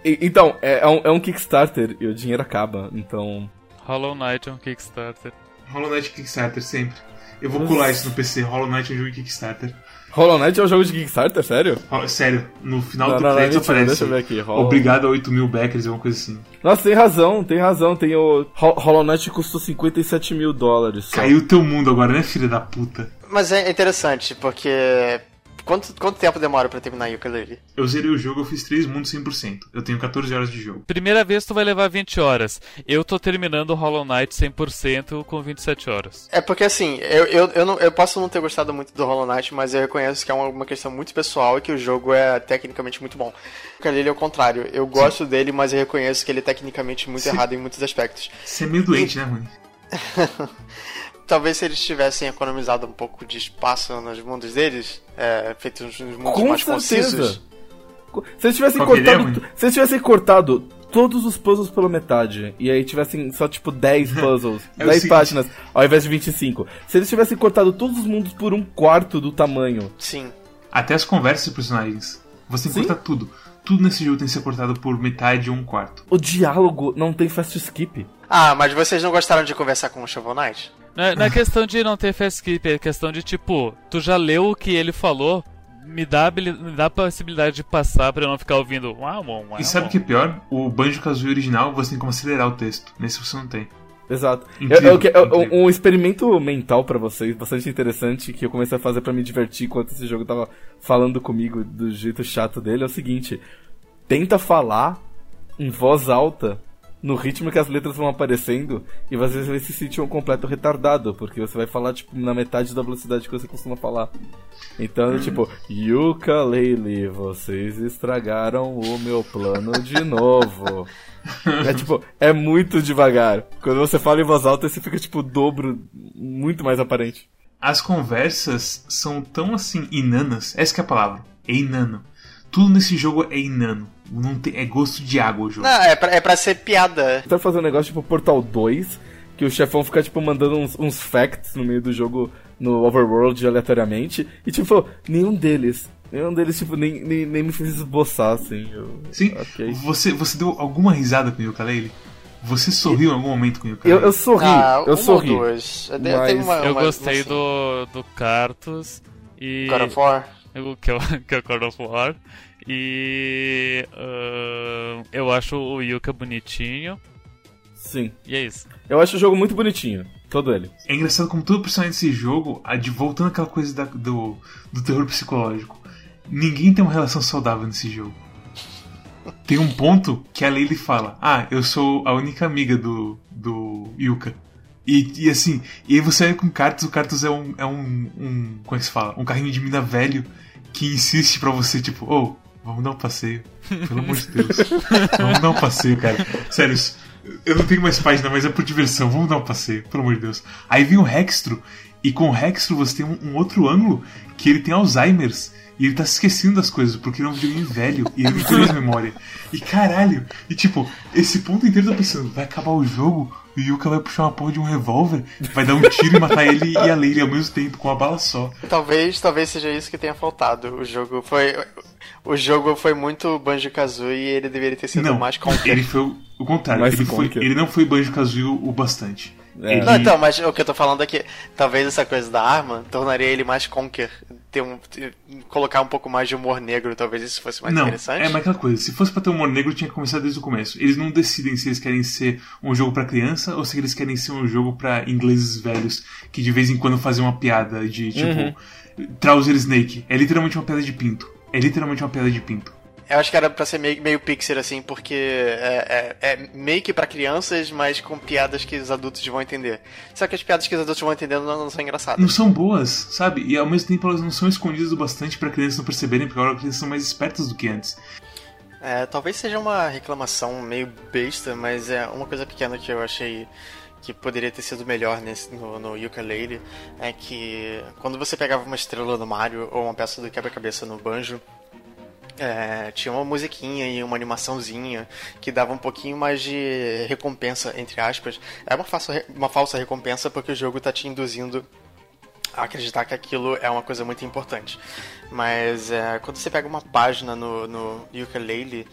E- então, é, é um, é um Kickstarter e o dinheiro acaba, então. Hollow Knight é um Kickstarter. Hollow Knight Kickstarter sempre. Eu vou colar isso no PC. Hollow Knight é um jogo de Kickstarter. Hollow Knight é um jogo de Kickstarter, sério? Sério, no final Não, do não, não, crédito mentira, aparece. deixa eu ver aqui, Hollow- Obrigado a 8 mil backers, alguma coisa assim. Nossa, tem razão, tem razão. Tem o. Ho- Hollow Knight custou 57 mil dólares. Só. Caiu o teu mundo agora, né, filha da puta? Mas é interessante, porque. Quanto, quanto tempo demora pra terminar Yooka-Laylee? Eu zerei o jogo, eu fiz 3 mundos 100%. Eu tenho 14 horas de jogo. Primeira vez tu vai levar 20 horas. Eu tô terminando o Hollow Knight 100% com 27 horas. É porque assim, eu, eu, eu, não, eu posso não ter gostado muito do Hollow Knight, mas eu reconheço que é uma, uma questão muito pessoal e que o jogo é tecnicamente muito bom. O Yooka-Laylee é o contrário. Eu gosto dele, mas eu reconheço que ele é tecnicamente muito Sim. errado em muitos aspectos. Você é meio doente, né, Rui? Talvez se eles tivessem economizado um pouco de espaço nos mundos deles, é, feito uns mundos Com mais certeza. concisos. Se eles tivessem é cortado. Rui? Se eles tivessem cortado todos os puzzles pela metade, e aí tivessem só tipo 10 puzzles, É o 10 seguinte. páginas, ao invés de 25. Se eles tivessem cortado todos os mundos por um quarto do tamanho. Sim. Até as conversas dos personagens. Você cortar tudo. Tudo nesse jogo tem que ser cortado por metade ou um quarto. O diálogo não tem fast skip. Ah, mas vocês não gostaram de conversar com o Shovel Knight? Não é, não é questão de não ter fast skip, é questão de tipo, tu já leu o que ele falou, me dá, me dá a possibilidade de passar pra eu não ficar ouvindo. Uau, uau, uau, E sabe o que é pior? O Banjo Kazooie original você tem como acelerar o texto. Nesse você não tem. Exato. Incrível, Eu- eu que- eu- um experimento mental pra vocês, bastante interessante, que eu comecei a fazer pra me divertir enquanto esse jogo tava falando comigo do jeito chato dele, é o seguinte: tenta falar em voz alta no ritmo que as letras vão aparecendo e você vai se sentir um completo retardado, porque você vai falar tipo na metade da velocidade que você costuma falar. Então, tipo, Yooka-Laylee, vocês estragaram o meu plano de novo. É tipo, é muito devagar. Quando você fala em voz alta, você fica tipo o dobro, muito mais aparente. As conversas são tão assim, inanas. Essa que é a palavra. É inano. Tudo nesse jogo é inano. Não tem, é gosto de água o jogo. Não, é pra, é pra ser piada. Tá fazendo um negócio tipo Portal 2, que o chefão fica tipo mandando uns, uns facts no meio do jogo no overworld aleatoriamente, e tipo, nenhum deles. Nenhum deles, tipo, nem, nem, nem me fez esboçar, assim. Eu, Sim, ok. você, você deu alguma risada com o Yooka-Laylee? Você sorriu em algum momento com o Eu, Yooka-Laylee? eu sorri, ah, eu sorri. ou duas. Eu Mas uma- Eu uma- gostei uma, do, do Cartus e. God of War. é o, que é o God of War. E. ahn, eu acho o Yuka bonitinho. Sim. E é isso. Eu acho o jogo muito bonitinho, todo ele. É engraçado como todo personagem desse jogo, a de voltando àquela coisa da- do, do terror psicológico. Ninguém tem uma relação saudável nesse jogo. Tem um ponto que a Lily fala: Ah, eu sou a única amiga do, do Yuka. E, e assim, e aí você vai com o Cartus, o Cartus é um, é um, um. Como é que se fala? Um carrinho de mina velho que insiste pra você, tipo, ô, vamos dar um passeio. Pelo amor de Deus. Vamos dar um passeio, cara. Sério, eu não tenho mais página, mas é por diversão. Vamos dar um passeio, pelo amor de Deus. Aí vem o Hextro, e com o Hextro você tem um, um outro ângulo que ele tem Alzheimer's. E ele tá se esquecendo das coisas, porque ele é um videogame velho e ele não tem mais memória. E caralho, e tipo, esse ponto inteiro eu tô pensando, vai acabar o jogo, o Yuka vai puxar uma porra de um revólver, vai dar um tiro e matar ele e a Leila ao mesmo tempo, com uma bala só. Talvez, talvez seja isso que tenha faltado. O jogo foi. O jogo foi muito Banjo Kazooie e ele deveria ter sido Não, mais Conker. ele foi o, contrário, Mais ele, foi, ele não foi Banjo Kazooie o bastante. É. Ele- Não, então, mas o que eu tô falando é que talvez essa coisa da arma tornaria ele mais Conker. Ter um, ter- colocar um pouco mais de humor negro, talvez isso fosse mais não, interessante. é mas aquela coisa, se fosse pra ter humor negro, tinha que começar desde o começo. Eles não decidem se eles querem ser um jogo pra criança ou se eles querem ser um jogo pra ingleses velhos que de vez em quando fazem uma piada de tipo Trouser Snake. É literalmente uma piada de pinto. É literalmente uma piada de pinto. Eu acho que era pra ser meio, meio pixel, assim, porque é, é, é meio que pra crianças, mas com piadas que os adultos vão entender. Só que as piadas que os adultos vão entender não, não são engraçadas. Não são boas, sabe? E ao mesmo tempo elas não são escondidas o bastante pra crianças não perceberem, porque agora as crianças são mais espertas do que antes. É, talvez seja uma reclamação meio besta, mas é uma coisa pequena que eu achei que poderia ter sido melhor nesse, no, no Yooka-Laylee é que quando você pegava uma estrela no Mario ou uma peça do quebra-cabeça no Banjo, é, tinha uma musiquinha e uma animaçãozinha que dava um pouquinho mais de recompensa, entre aspas. É uma falsa, uma falsa recompensa porque o jogo tá te induzindo a acreditar que aquilo é uma coisa muito importante. Mas é, quando você pega uma página no, no Yooka-Laylee,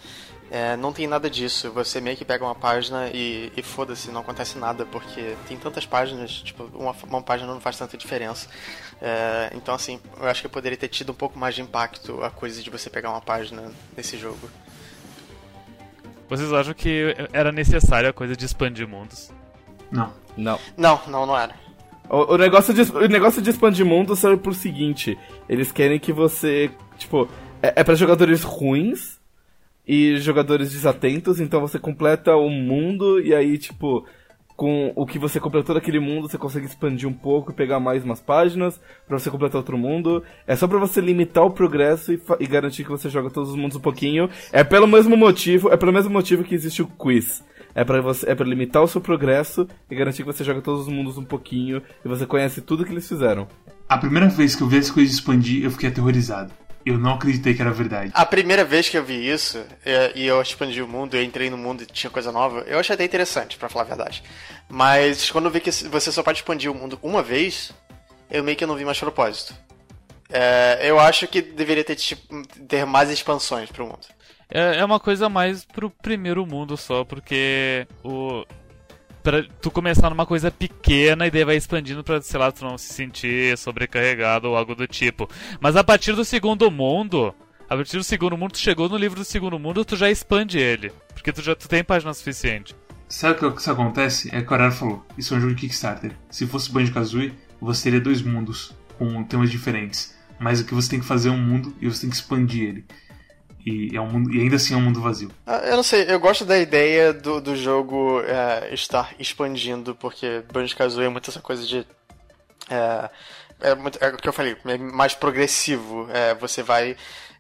é, não tem nada disso. Você meio que pega uma página e, e foda-se, não acontece nada, porque tem tantas páginas, tipo, uma, uma página não faz tanta diferença. É, então, assim, eu acho que poderia ter tido um pouco mais de impacto a coisa de você pegar uma página nesse jogo. Vocês acham que era necessária a coisa de expandir mundos? Não. Não. Não, não, não era. O, o negócio de, o negócio de expandir mundo serve pro seguinte: eles querem que você. Tipo, é, é para jogadores ruins e jogadores desatentos, então você completa o mundo e aí, tipo, com o que você completou daquele mundo, você consegue expandir um pouco e pegar mais umas páginas pra você completar outro mundo. É só pra você limitar o progresso e, e garantir que você joga todos os mundos um pouquinho. É pelo mesmo motivo, é pelo mesmo motivo que existe o quiz. É pra, você, é pra limitar o seu progresso e garantir que você joga todos os mundos um pouquinho e você conhece tudo que eles fizeram. A primeira vez que eu vi coisa de expandir, eu fiquei aterrorizado. Eu não acreditei que era verdade. A primeira vez que eu vi isso, é, e eu expandi o mundo, eu entrei no mundo e tinha coisa nova, eu achei até interessante, pra falar a verdade. Mas quando eu vi que você só pode expandir o mundo uma vez, eu meio que não vi mais propósito. É, eu acho que deveria ter, tipo, ter mais expansões pro mundo. É, é uma coisa mais pro primeiro mundo só, porque o. Pra tu começar numa coisa pequena e daí vai expandindo pra, sei lá, tu não se sentir sobrecarregado ou algo do tipo. Mas a partir do segundo mundo, a partir do segundo mundo, tu chegou no livro do segundo mundo, tu já expande ele. Porque tu já tu tem página suficiente. Sabe o que isso acontece? É que o Arara falou. Isso é um jogo de Kickstarter. Se fosse Banjo-Kazooie, você teria dois mundos com temas diferentes. Mas o que você tem que fazer é um mundo e você tem que expandir ele. E, é um mundo, e ainda assim é um mundo vazio. Ah, Eu não sei, eu gosto da ideia do, do jogo é, estar expandindo, porque Banjo-Kazooie é muito essa coisa de... É, é, muito, é o que eu falei, é mais progressivo. É, você vai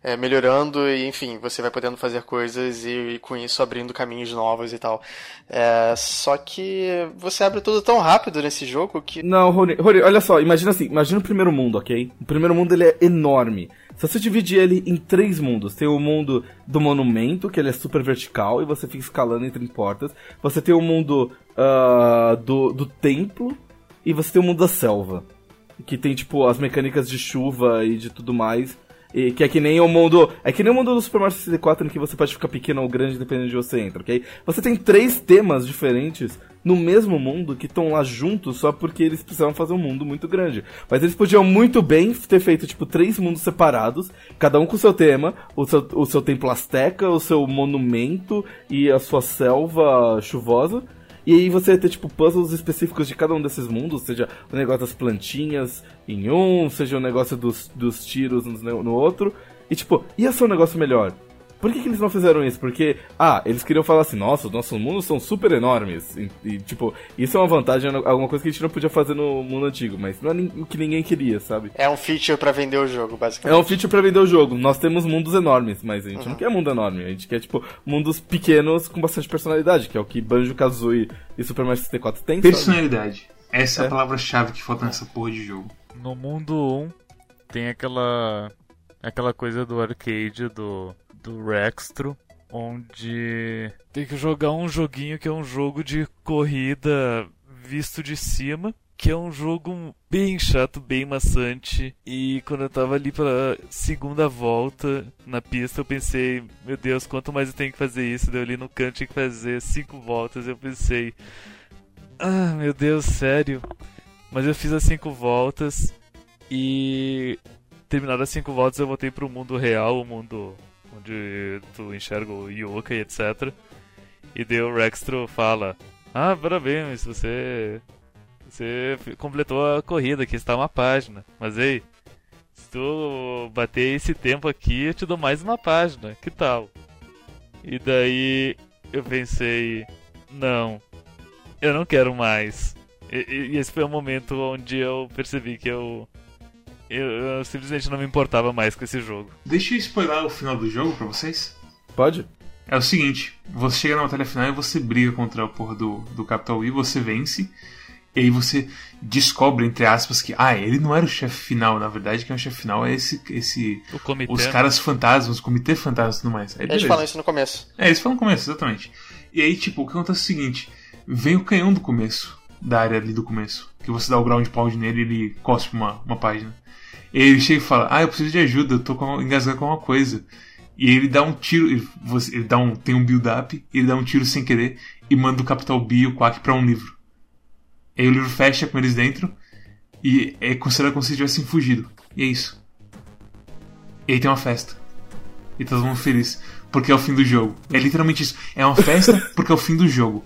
é, melhorando e, enfim, você vai podendo fazer coisas e, e com isso abrindo caminhos novos e tal. É, só que você abre tudo tão rápido nesse jogo que... Não, Rony, Rony, olha só, imagina assim, imagina o primeiro mundo, ok? O primeiro mundo ele é enorme. Se você dividir ele em três mundos, tem o mundo do monumento, que ele é super vertical, e você fica escalando entre portas. Você tem o mundo ah, do, do templo, e você tem o mundo da selva. Que tem, tipo, as mecânicas de chuva e de tudo mais. E que é que nem o mundo. É que nem o mundo do Super Mario 64 em que você pode ficar pequeno ou grande dependendo de onde você entra, ok? Você tem três temas diferentes no mesmo mundo que estão lá juntos só porque eles precisavam fazer um mundo muito grande. Mas eles podiam muito bem ter feito, tipo, três mundos separados, cada um com seu tema, o seu, o seu templo asteca, o seu monumento e a sua selva chuvosa. E aí você ia ter, tipo, puzzles específicos de cada um desses mundos, seja o negócio das plantinhas em um, seja o negócio dos, dos tiros no, no outro. E, tipo, ia ser um negócio melhor. Por que, que eles não fizeram isso? Porque, ah, eles queriam falar assim, nossa, os nossos mundos são super enormes. E, e, tipo, isso é uma vantagem, alguma coisa que a gente não podia fazer no mundo antigo, mas não é o que ninguém queria, sabe? É um feature pra vender o jogo, É basicamente. um feature pra vender o jogo. Nós temos mundos enormes, mas a gente não quer mundo enorme. A gente quer, tipo, mundos pequenos com bastante personalidade, que é o que Banjo-Kazooie e Super Mario 64 tem, sabe? Personalidade. Essa é, É. a palavra-chave que falta nessa porra de jogo. No mundo 1 tem aquela aquela coisa do arcade do do Rextro, onde tem que jogar um joguinho que é um jogo de corrida visto de cima, que é um jogo bem chato, bem maçante. E quando eu tava ali pela segunda volta na pista, eu pensei, meu Deus, quanto mais eu tenho que fazer isso? Daí eu ali no canto tinha que fazer cinco voltas, eu pensei, ah, meu Deus, sério? Mas eu fiz as cinco voltas e terminadas as cinco voltas eu voltei pro mundo real, o mundo onde tu enxerga o Yoka e etc. E daí o Rextro fala: Ah, parabéns, você. Você completou a corrida, aqui está uma página. Mas ei, se tu bater esse tempo aqui, eu te dou mais uma página, que tal? E daí eu pensei: Não, eu não quero mais. E- e esse foi o momento onde eu percebi que eu, eu, eu simplesmente não me importava mais com esse jogo. Deixa eu spoiler o final do jogo pra vocês. Pode? É o seguinte, você chega na batalha final e você briga contra a porra do, do Capital Wii, você vence, e aí você descobre, entre aspas, que ah, ele não era o chefe final, na verdade, quem é o chefe final é esse. esse O comitê. os né? caras fantasmas, o comitê fantasma e tudo mais. Aí, Eles beleza. falam isso no começo. É, eles falam no começo, exatamente. E aí, tipo, o que acontece é o seguinte: vem o canhão do começo, da área ali do começo, que você dá o ground pound nele e ele cospe uma, uma página. Ele chega e fala: Ah, eu preciso de ajuda, eu tô com, engasgado com uma coisa. E ele dá um tiro, ele, ele dá um, tem um build-up, ele dá um tiro sem querer e manda o Capital B e o Quack pra um livro. E aí o livro fecha com eles dentro e é considerado como se tivessem fugido. E é isso. E aí tem uma festa. E tá todo mundo feliz. Porque é o fim do jogo. É literalmente isso. É uma festa porque é o fim do jogo.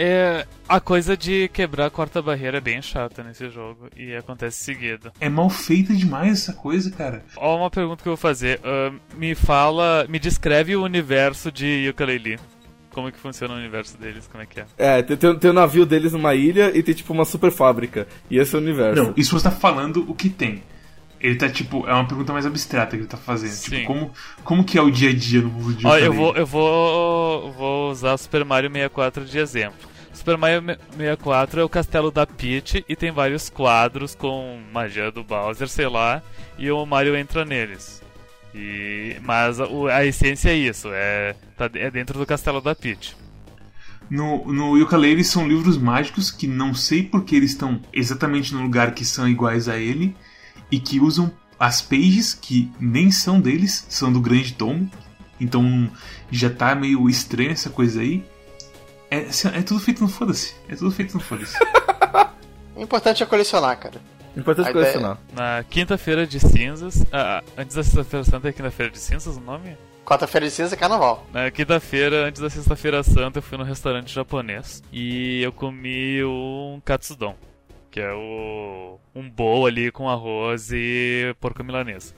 É, a coisa de quebrar a quarta barreira é bem chata nesse jogo e acontece seguido. É mal feita demais essa coisa, cara. Ó, uma pergunta que eu vou fazer. ahn, me fala, me descreve o universo de Yooka-Laylee. Como que funciona o universo deles, como é que é? É, tem, tem, tem o navio deles numa ilha e tem tipo uma super fábrica. E esse é o universo. Não, isso você tá falando o que tem. Ele tá, tipo, é uma pergunta mais abstrata que ele tá fazendo. Sim. Tipo, como, como que é o dia a dia no mundo de Ó, eu vou, eu vou, vou usar Super Mario 64 de exemplo. Super Mario me- 64 é o castelo da Peach e tem vários quadros com magia do Bowser, sei lá, e o Mario entra neles. E, mas a, a essência é isso, é, tá, é dentro do castelo da Peach. No, no Yooka-Laylee são livros mágicos que não sei porque eles estão exatamente no lugar que são iguais a ele e que usam as pages que nem são deles, são do Grande Tomo. Então já tá meio estranha essa coisa aí. É, assim, é tudo feito no foda-se. É tudo feito no foda-se. O importante é colecionar, cara. Importante A colecionar. Na quinta-feira de cinzas. ah, antes da sexta-feira santa é quinta-feira de cinzas o nome? Quarta-feira de cinza é carnaval. Na quinta-feira, antes da sexta-feira santa, eu fui num restaurante japonês e eu comi um katsudon, que é o um bowl ali com arroz e porco milanesa.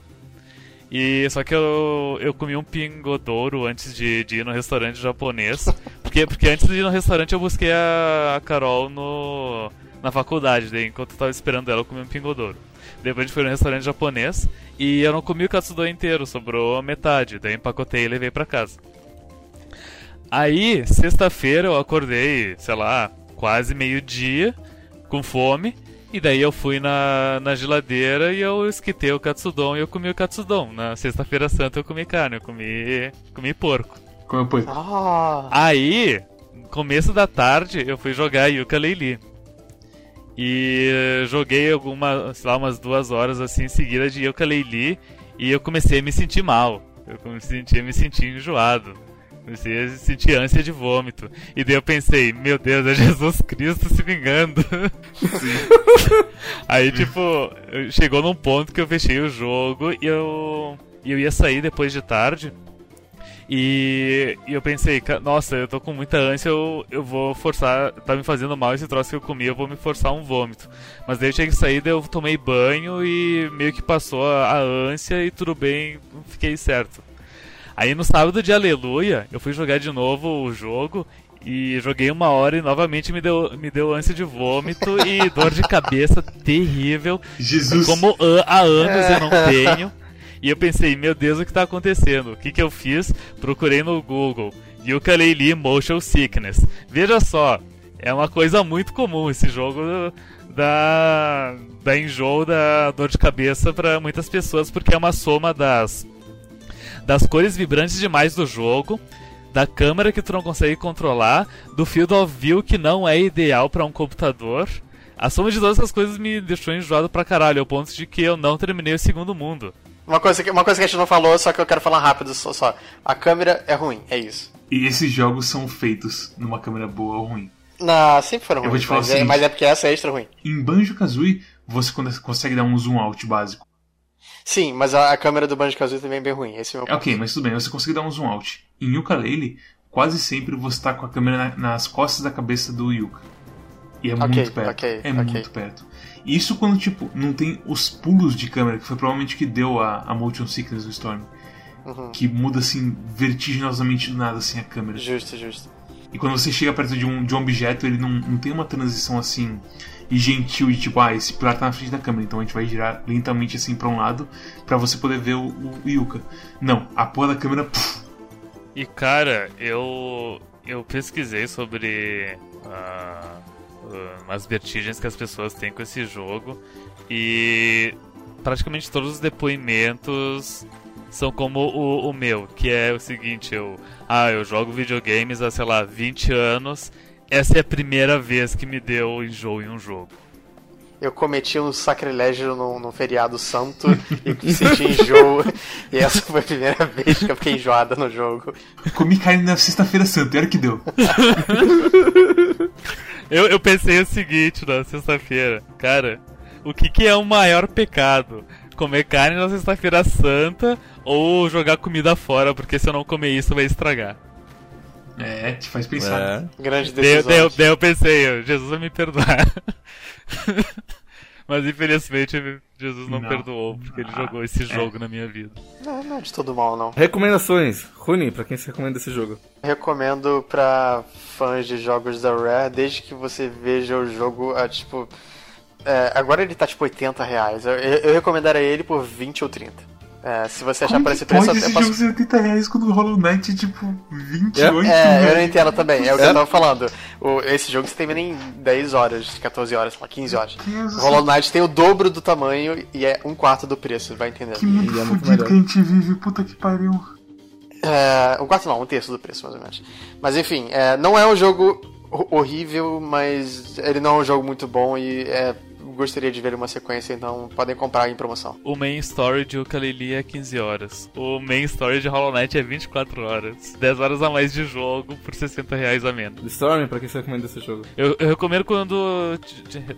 E só que eu, eu comi um pingodouro antes de, de ir no restaurante japonês, porque, porque antes de ir no restaurante eu busquei a, a Carol no, na faculdade, daí enquanto eu tava esperando ela eu comi um pingodouro. Depois a gente foi no restaurante japonês e eu não comi o katsudon inteiro, sobrou a metade. Daí empacotei e levei pra casa. Aí, sexta-feira eu acordei, sei lá, quase meio-dia, com fome. E daí eu fui na, na geladeira e eu esquitei o katsudon e eu comi o katsudon. Na sexta-feira santa eu comi carne, eu comi, comi porco. Como eu Ah, Aí, começo da tarde, eu fui jogar Yuka Leili. E joguei algumas, sei lá, umas duas horas assim em seguida de Yuka Leili e eu comecei a me sentir mal. Eu comecei a me sentir enjoado. Comecei a sentir ânsia de vômito. E daí eu pensei, meu Deus, é Jesus Cristo se vingando. Aí, tipo, chegou num ponto que eu fechei o jogo e eu, eu ia sair depois de tarde. E, e eu pensei, "Ca- nossa, eu tô com muita ânsia, eu, eu vou forçar, tá me fazendo mal esse troço que eu comi, eu vou me forçar um vômito. Mas daí eu tinha que sair, daí eu tomei banho e meio que passou a, a ânsia e tudo bem, fiquei certo. Aí no sábado de Aleluia, eu fui jogar de novo o jogo e joguei uma hora e novamente me deu, me deu ânsia de vômito e dor de cabeça terrível. Jesus. Como há anos eu não tenho. E eu pensei, meu Deus, o que tá acontecendo? O que que eu fiz? Procurei no Google. Ukulele Motion Sickness. Veja só, é uma coisa muito comum esse jogo da, da enjoo, da dor de cabeça para muitas pessoas, porque é uma soma das, das cores vibrantes demais do jogo, da câmera que tu não consegue controlar, do field of view que não é ideal para um computador. A soma de todas essas coisas me deixou enjoado pra caralho, ao ponto de que eu não terminei o segundo mundo. uma, coisa que, uma coisa que a gente não falou, só que eu quero falar rápido, só, só. A câmera é ruim, é isso. E esses jogos são feitos numa câmera boa ou ruim. Não, sempre foram Eu vou ruins, te falar o mas, é, seguinte. mas é porque essa é extra ruim. Em Banjo-Kazooie, você con- consegue dar um zoom out básico. Sim, mas a, a câmera do Banjo-Kazooie também é bem ruim, esse é o meu É ok, mas tudo bem, você consegue dar um zoom out. Em Ukulele, quase sempre você tá com a câmera na- nas costas da cabeça do Yuka. E é Ok, muito perto. ok, é ok. muito perto. Isso quando, tipo, não tem os pulos de câmera, que foi provavelmente que deu a, a motion sickness do Storm. Uhum. Que muda, assim, vertiginosamente do nada, assim, a câmera. Justo, justo. E quando você chega perto de um, de um objeto, ele não, não tem uma transição assim e gentil de tipo, ah, esse pilar tá na frente da câmera, então a gente vai girar lentamente assim pra um lado pra você poder ver o, o Yuka. Não, a porra da câmera. puf, E cara, eu eu pesquisei sobre ah, as vertigens que as pessoas têm com esse jogo e praticamente todos os depoimentos são como o, o meu, que é o seguinte, eu ah, eu jogo videogames há, sei lá, 20 anos. Essa é a primeira vez que me deu enjoo em um jogo. Eu cometi um sacrilégio num, num feriado santo e senti enjoo. e essa foi a primeira vez que eu fiquei enjoada no jogo. comi carne na sexta-feira santa, e olha que deu. Eu, eu pensei o seguinte na sexta-feira, cara, o que, que é o maior pecado? Comer carne na sexta-feira santa ou jogar comida fora, porque se eu não comer isso vai estragar. É, te faz pensar. É. Grande decisão. daí eu- daí eu pensei, eu, Jesus vai me perdoar. Mas infelizmente Jesus não, Não. perdoou, porque ele Ah, jogou esse é. jogo na minha vida. Não, não é de todo mal, não. Recomendações. Runi, pra quem você recomenda esse jogo? Recomendo pra fãs de jogos da Rare, desde que você veja o jogo a tipo. É, agora ele tá tipo 80 reais. Eu, eu, eu recomendaria ele por 20 ou 30. É, se você achar Como por esse preço, pode eu esse posso- jogo ser 80 reais quando o Hollow Knight é tipo 28 É, eu não entendo também. É o que É? eu tava falando. O- esse jogo você termina em 10 horas, 14 horas, sei lá, 15 horas. Deus O Hollow Knight tem o dobro do tamanho e é um quarto do preço, vai entender. Que mundo é muito fudido que a gente vive, puta que pariu. É, um quarto não, um terço do preço, mais ou menos. Mas enfim, é, não é um jogo ho- horrível, mas ele não é um jogo muito bom e é gostaria de ver uma sequência, então podem comprar em promoção. O main story de Ukulele é 15 horas. O main story de Hollow Knight é 24 horas. 10 horas a mais de jogo por 60 reais a menos. Storm, pra quem você recomenda esse jogo? Eu, eu recomendo quando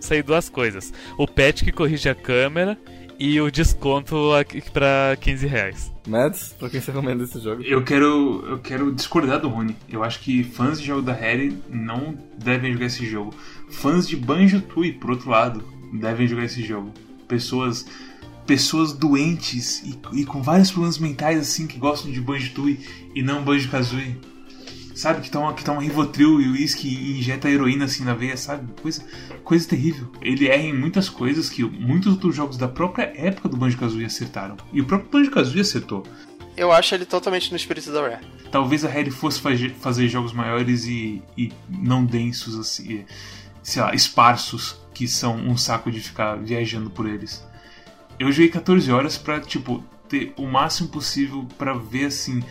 sair duas coisas. O patch que corrige a câmera e o desconto aqui pra 15 reais. Mads, pra quem você recomenda esse jogo? Eu quero, eu quero discordar do Rony. Eu acho que fãs de jogo da Harry não devem jogar esse jogo. Fãs de Banjo-Tooie, por outro lado, devem jogar esse jogo. Pessoas pessoas doentes e, e com vários problemas mentais assim que gostam de Banjo-Tooie e não Banjo-Kazooie. Sabe, que toma, que toma Rivotril e uísque e injeta heroína assim na veia, sabe? Coisa, coisa terrível. Ele erra em muitas coisas que muitos outros jogos da própria época do Banjo-Kazooie acertaram. E o próprio Banjo-Kazooie acertou. Eu acho ele totalmente no espírito da Rare. Talvez a Harry fosse fazer, jogos maiores e, e não densos, assim, sei lá, esparsos, que são um saco de ficar viajando por eles. Eu joguei 14 horas pra, tipo, ter o máximo possível pra ver assim,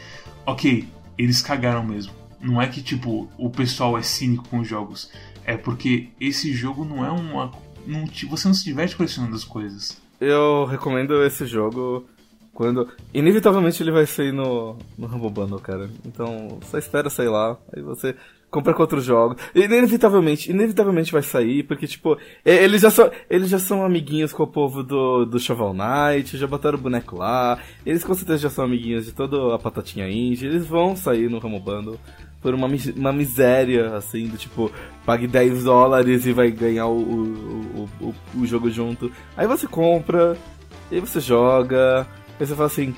ok, eles cagaram mesmo. Não é que, tipo, o pessoal é cínico com os jogos. É porque esse jogo não é uma. Não, você não se diverte colecionando as coisas. Eu recomendo esse jogo quando. Inevitavelmente ele vai sair no, no Rumble Bundle, cara. Então só espera sair lá, aí você compra com outros jogos. Inevitavelmente, inevitavelmente vai sair, porque, tipo, eles já são, eles já são amiguinhos com o povo do, do Shovel Knight, já botaram o boneco lá, eles com certeza já são amiguinhos de toda a patatinha indie, eles vão sair no Rumble Bundle por uma, uma miséria, assim, do tipo, pague 10 dólares e vai ganhar o, o, o, o, o jogo junto. Aí você compra, aí você joga, aí você fala assim,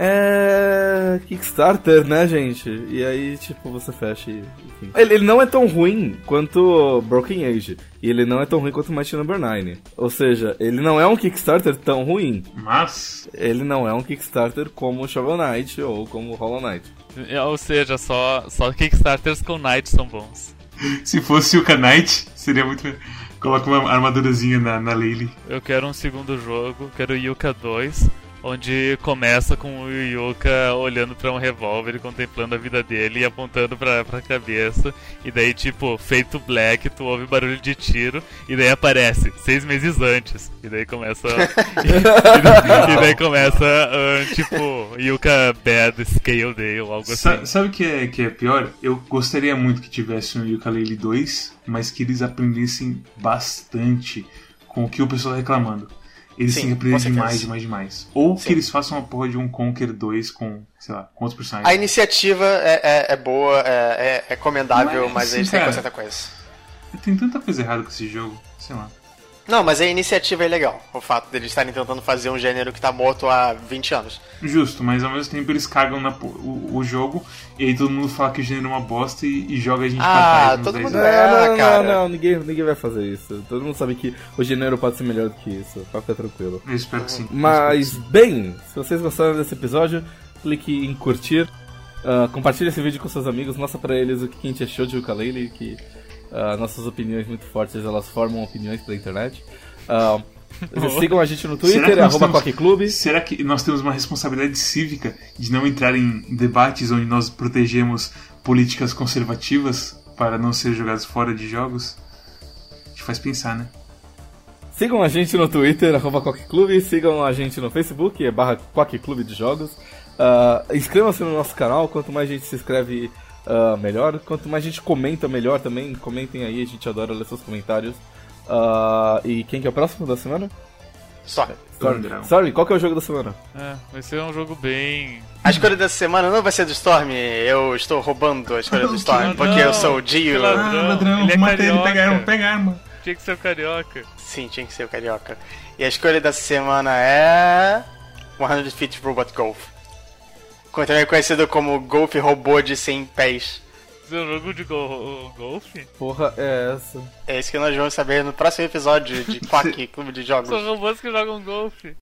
é. Kickstarter, né, gente? E aí, tipo, você fecha e. Enfim. Ele, ele não é tão ruim quanto Broken Age. E ele não é tão ruim quanto Mighty Number 9. Ou seja, ele não é um Kickstarter tão ruim. Mas, Ele não é um Kickstarter como Shovel Knight ou como Hollow Knight. É, Ou seja, só, só Kickstarters com Knight são bons. se fosse o Knight, seria muito. melhor. Coloca uma armadurazinha na, na Lily. Eu quero um segundo jogo, quero o Yuka 2, onde começa com o Yuka olhando pra um revólver e contemplando a vida dele e apontando pra, pra cabeça. E daí, tipo, feito black, tu ouve barulho de tiro e daí aparece seis meses antes. E daí começa. e, daí começa, ah, tipo, Yuka Bad Scale Day ou algo Sa- assim. sabe o que é, que é pior? Eu gostaria muito que tivesse um Yooka-Laylee 2, mas que eles aprendessem bastante com o que o pessoal tá reclamando. Eles Sim, aprender certeza. demais, demais, demais. Ou Sim. que eles façam uma porra de um Conquer 2 com, sei lá, com outros A personagens. iniciativa é, é, é boa, é, é, é comendável, Mas, mas, eles têm que coisa. Tem tanta coisa errada com esse jogo, sei lá. Não, mas a iniciativa é legal. O fato deles estarem tentando fazer um gênero que tá morto há 20 anos. Justo, mas ao mesmo tempo eles cagam na, o, o jogo e aí todo mundo fala que o gênero é uma bosta e, e joga a gente Ah, pra trás. todo mundo dez é. não, Ah, não, cara. não, não, ninguém, ninguém vai fazer isso. Todo mundo sabe que o gênero pode ser melhor do que isso. Pode ficar tranquilo. Eu espero que sim. Mas, bem, se vocês gostaram desse episódio, clique em curtir. ah, compartilhe esse vídeo com seus amigos, mostra pra eles o que a gente achou de ukulele, que ah, nossas opiniões muito fortes, elas formam opiniões pela internet. Ah, sigam a gente no Twitter, arroba temos- Clube. Será que nós temos uma responsabilidade cívica de não entrar em debates onde nós protegemos políticas conservativas para não ser jogados fora de jogos? Te faz pensar, né? Sigam a gente no Twitter, arroba Clube. Sigam a gente no Facebook, é barra Clube de Jogos. Ah, Inscrevam-se no nosso canal, quanto mais gente se inscreve, ah, melhor. Quanto mais gente comenta, melhor também. Comentem aí, a gente adora ler seus comentários. Ah, e quem que é o próximo da semana? Só. Sorry, Andrão. sorry, qual que é o jogo da semana? É, vai ser um jogo bem. A escolha dessa semana não vai ser do Storm, eu estou roubando a escolha do Storm, Não, porque eu não, sou o Dio. ladrão. Ah, ladrão, ele é ele, carioca. pega a arma, pega a arma. Tinha que ser o carioca. Sim, tinha que ser o carioca. E a escolha dessa semana é. 100 Feet Robot Golf. Também conhecido como Golf Robô de 100 pés. É um jogo de go golfe? Porra, é essa. É isso que nós vamos saber no próximo episódio de Quack Clube de Jogos. São robôs que jogam golfe.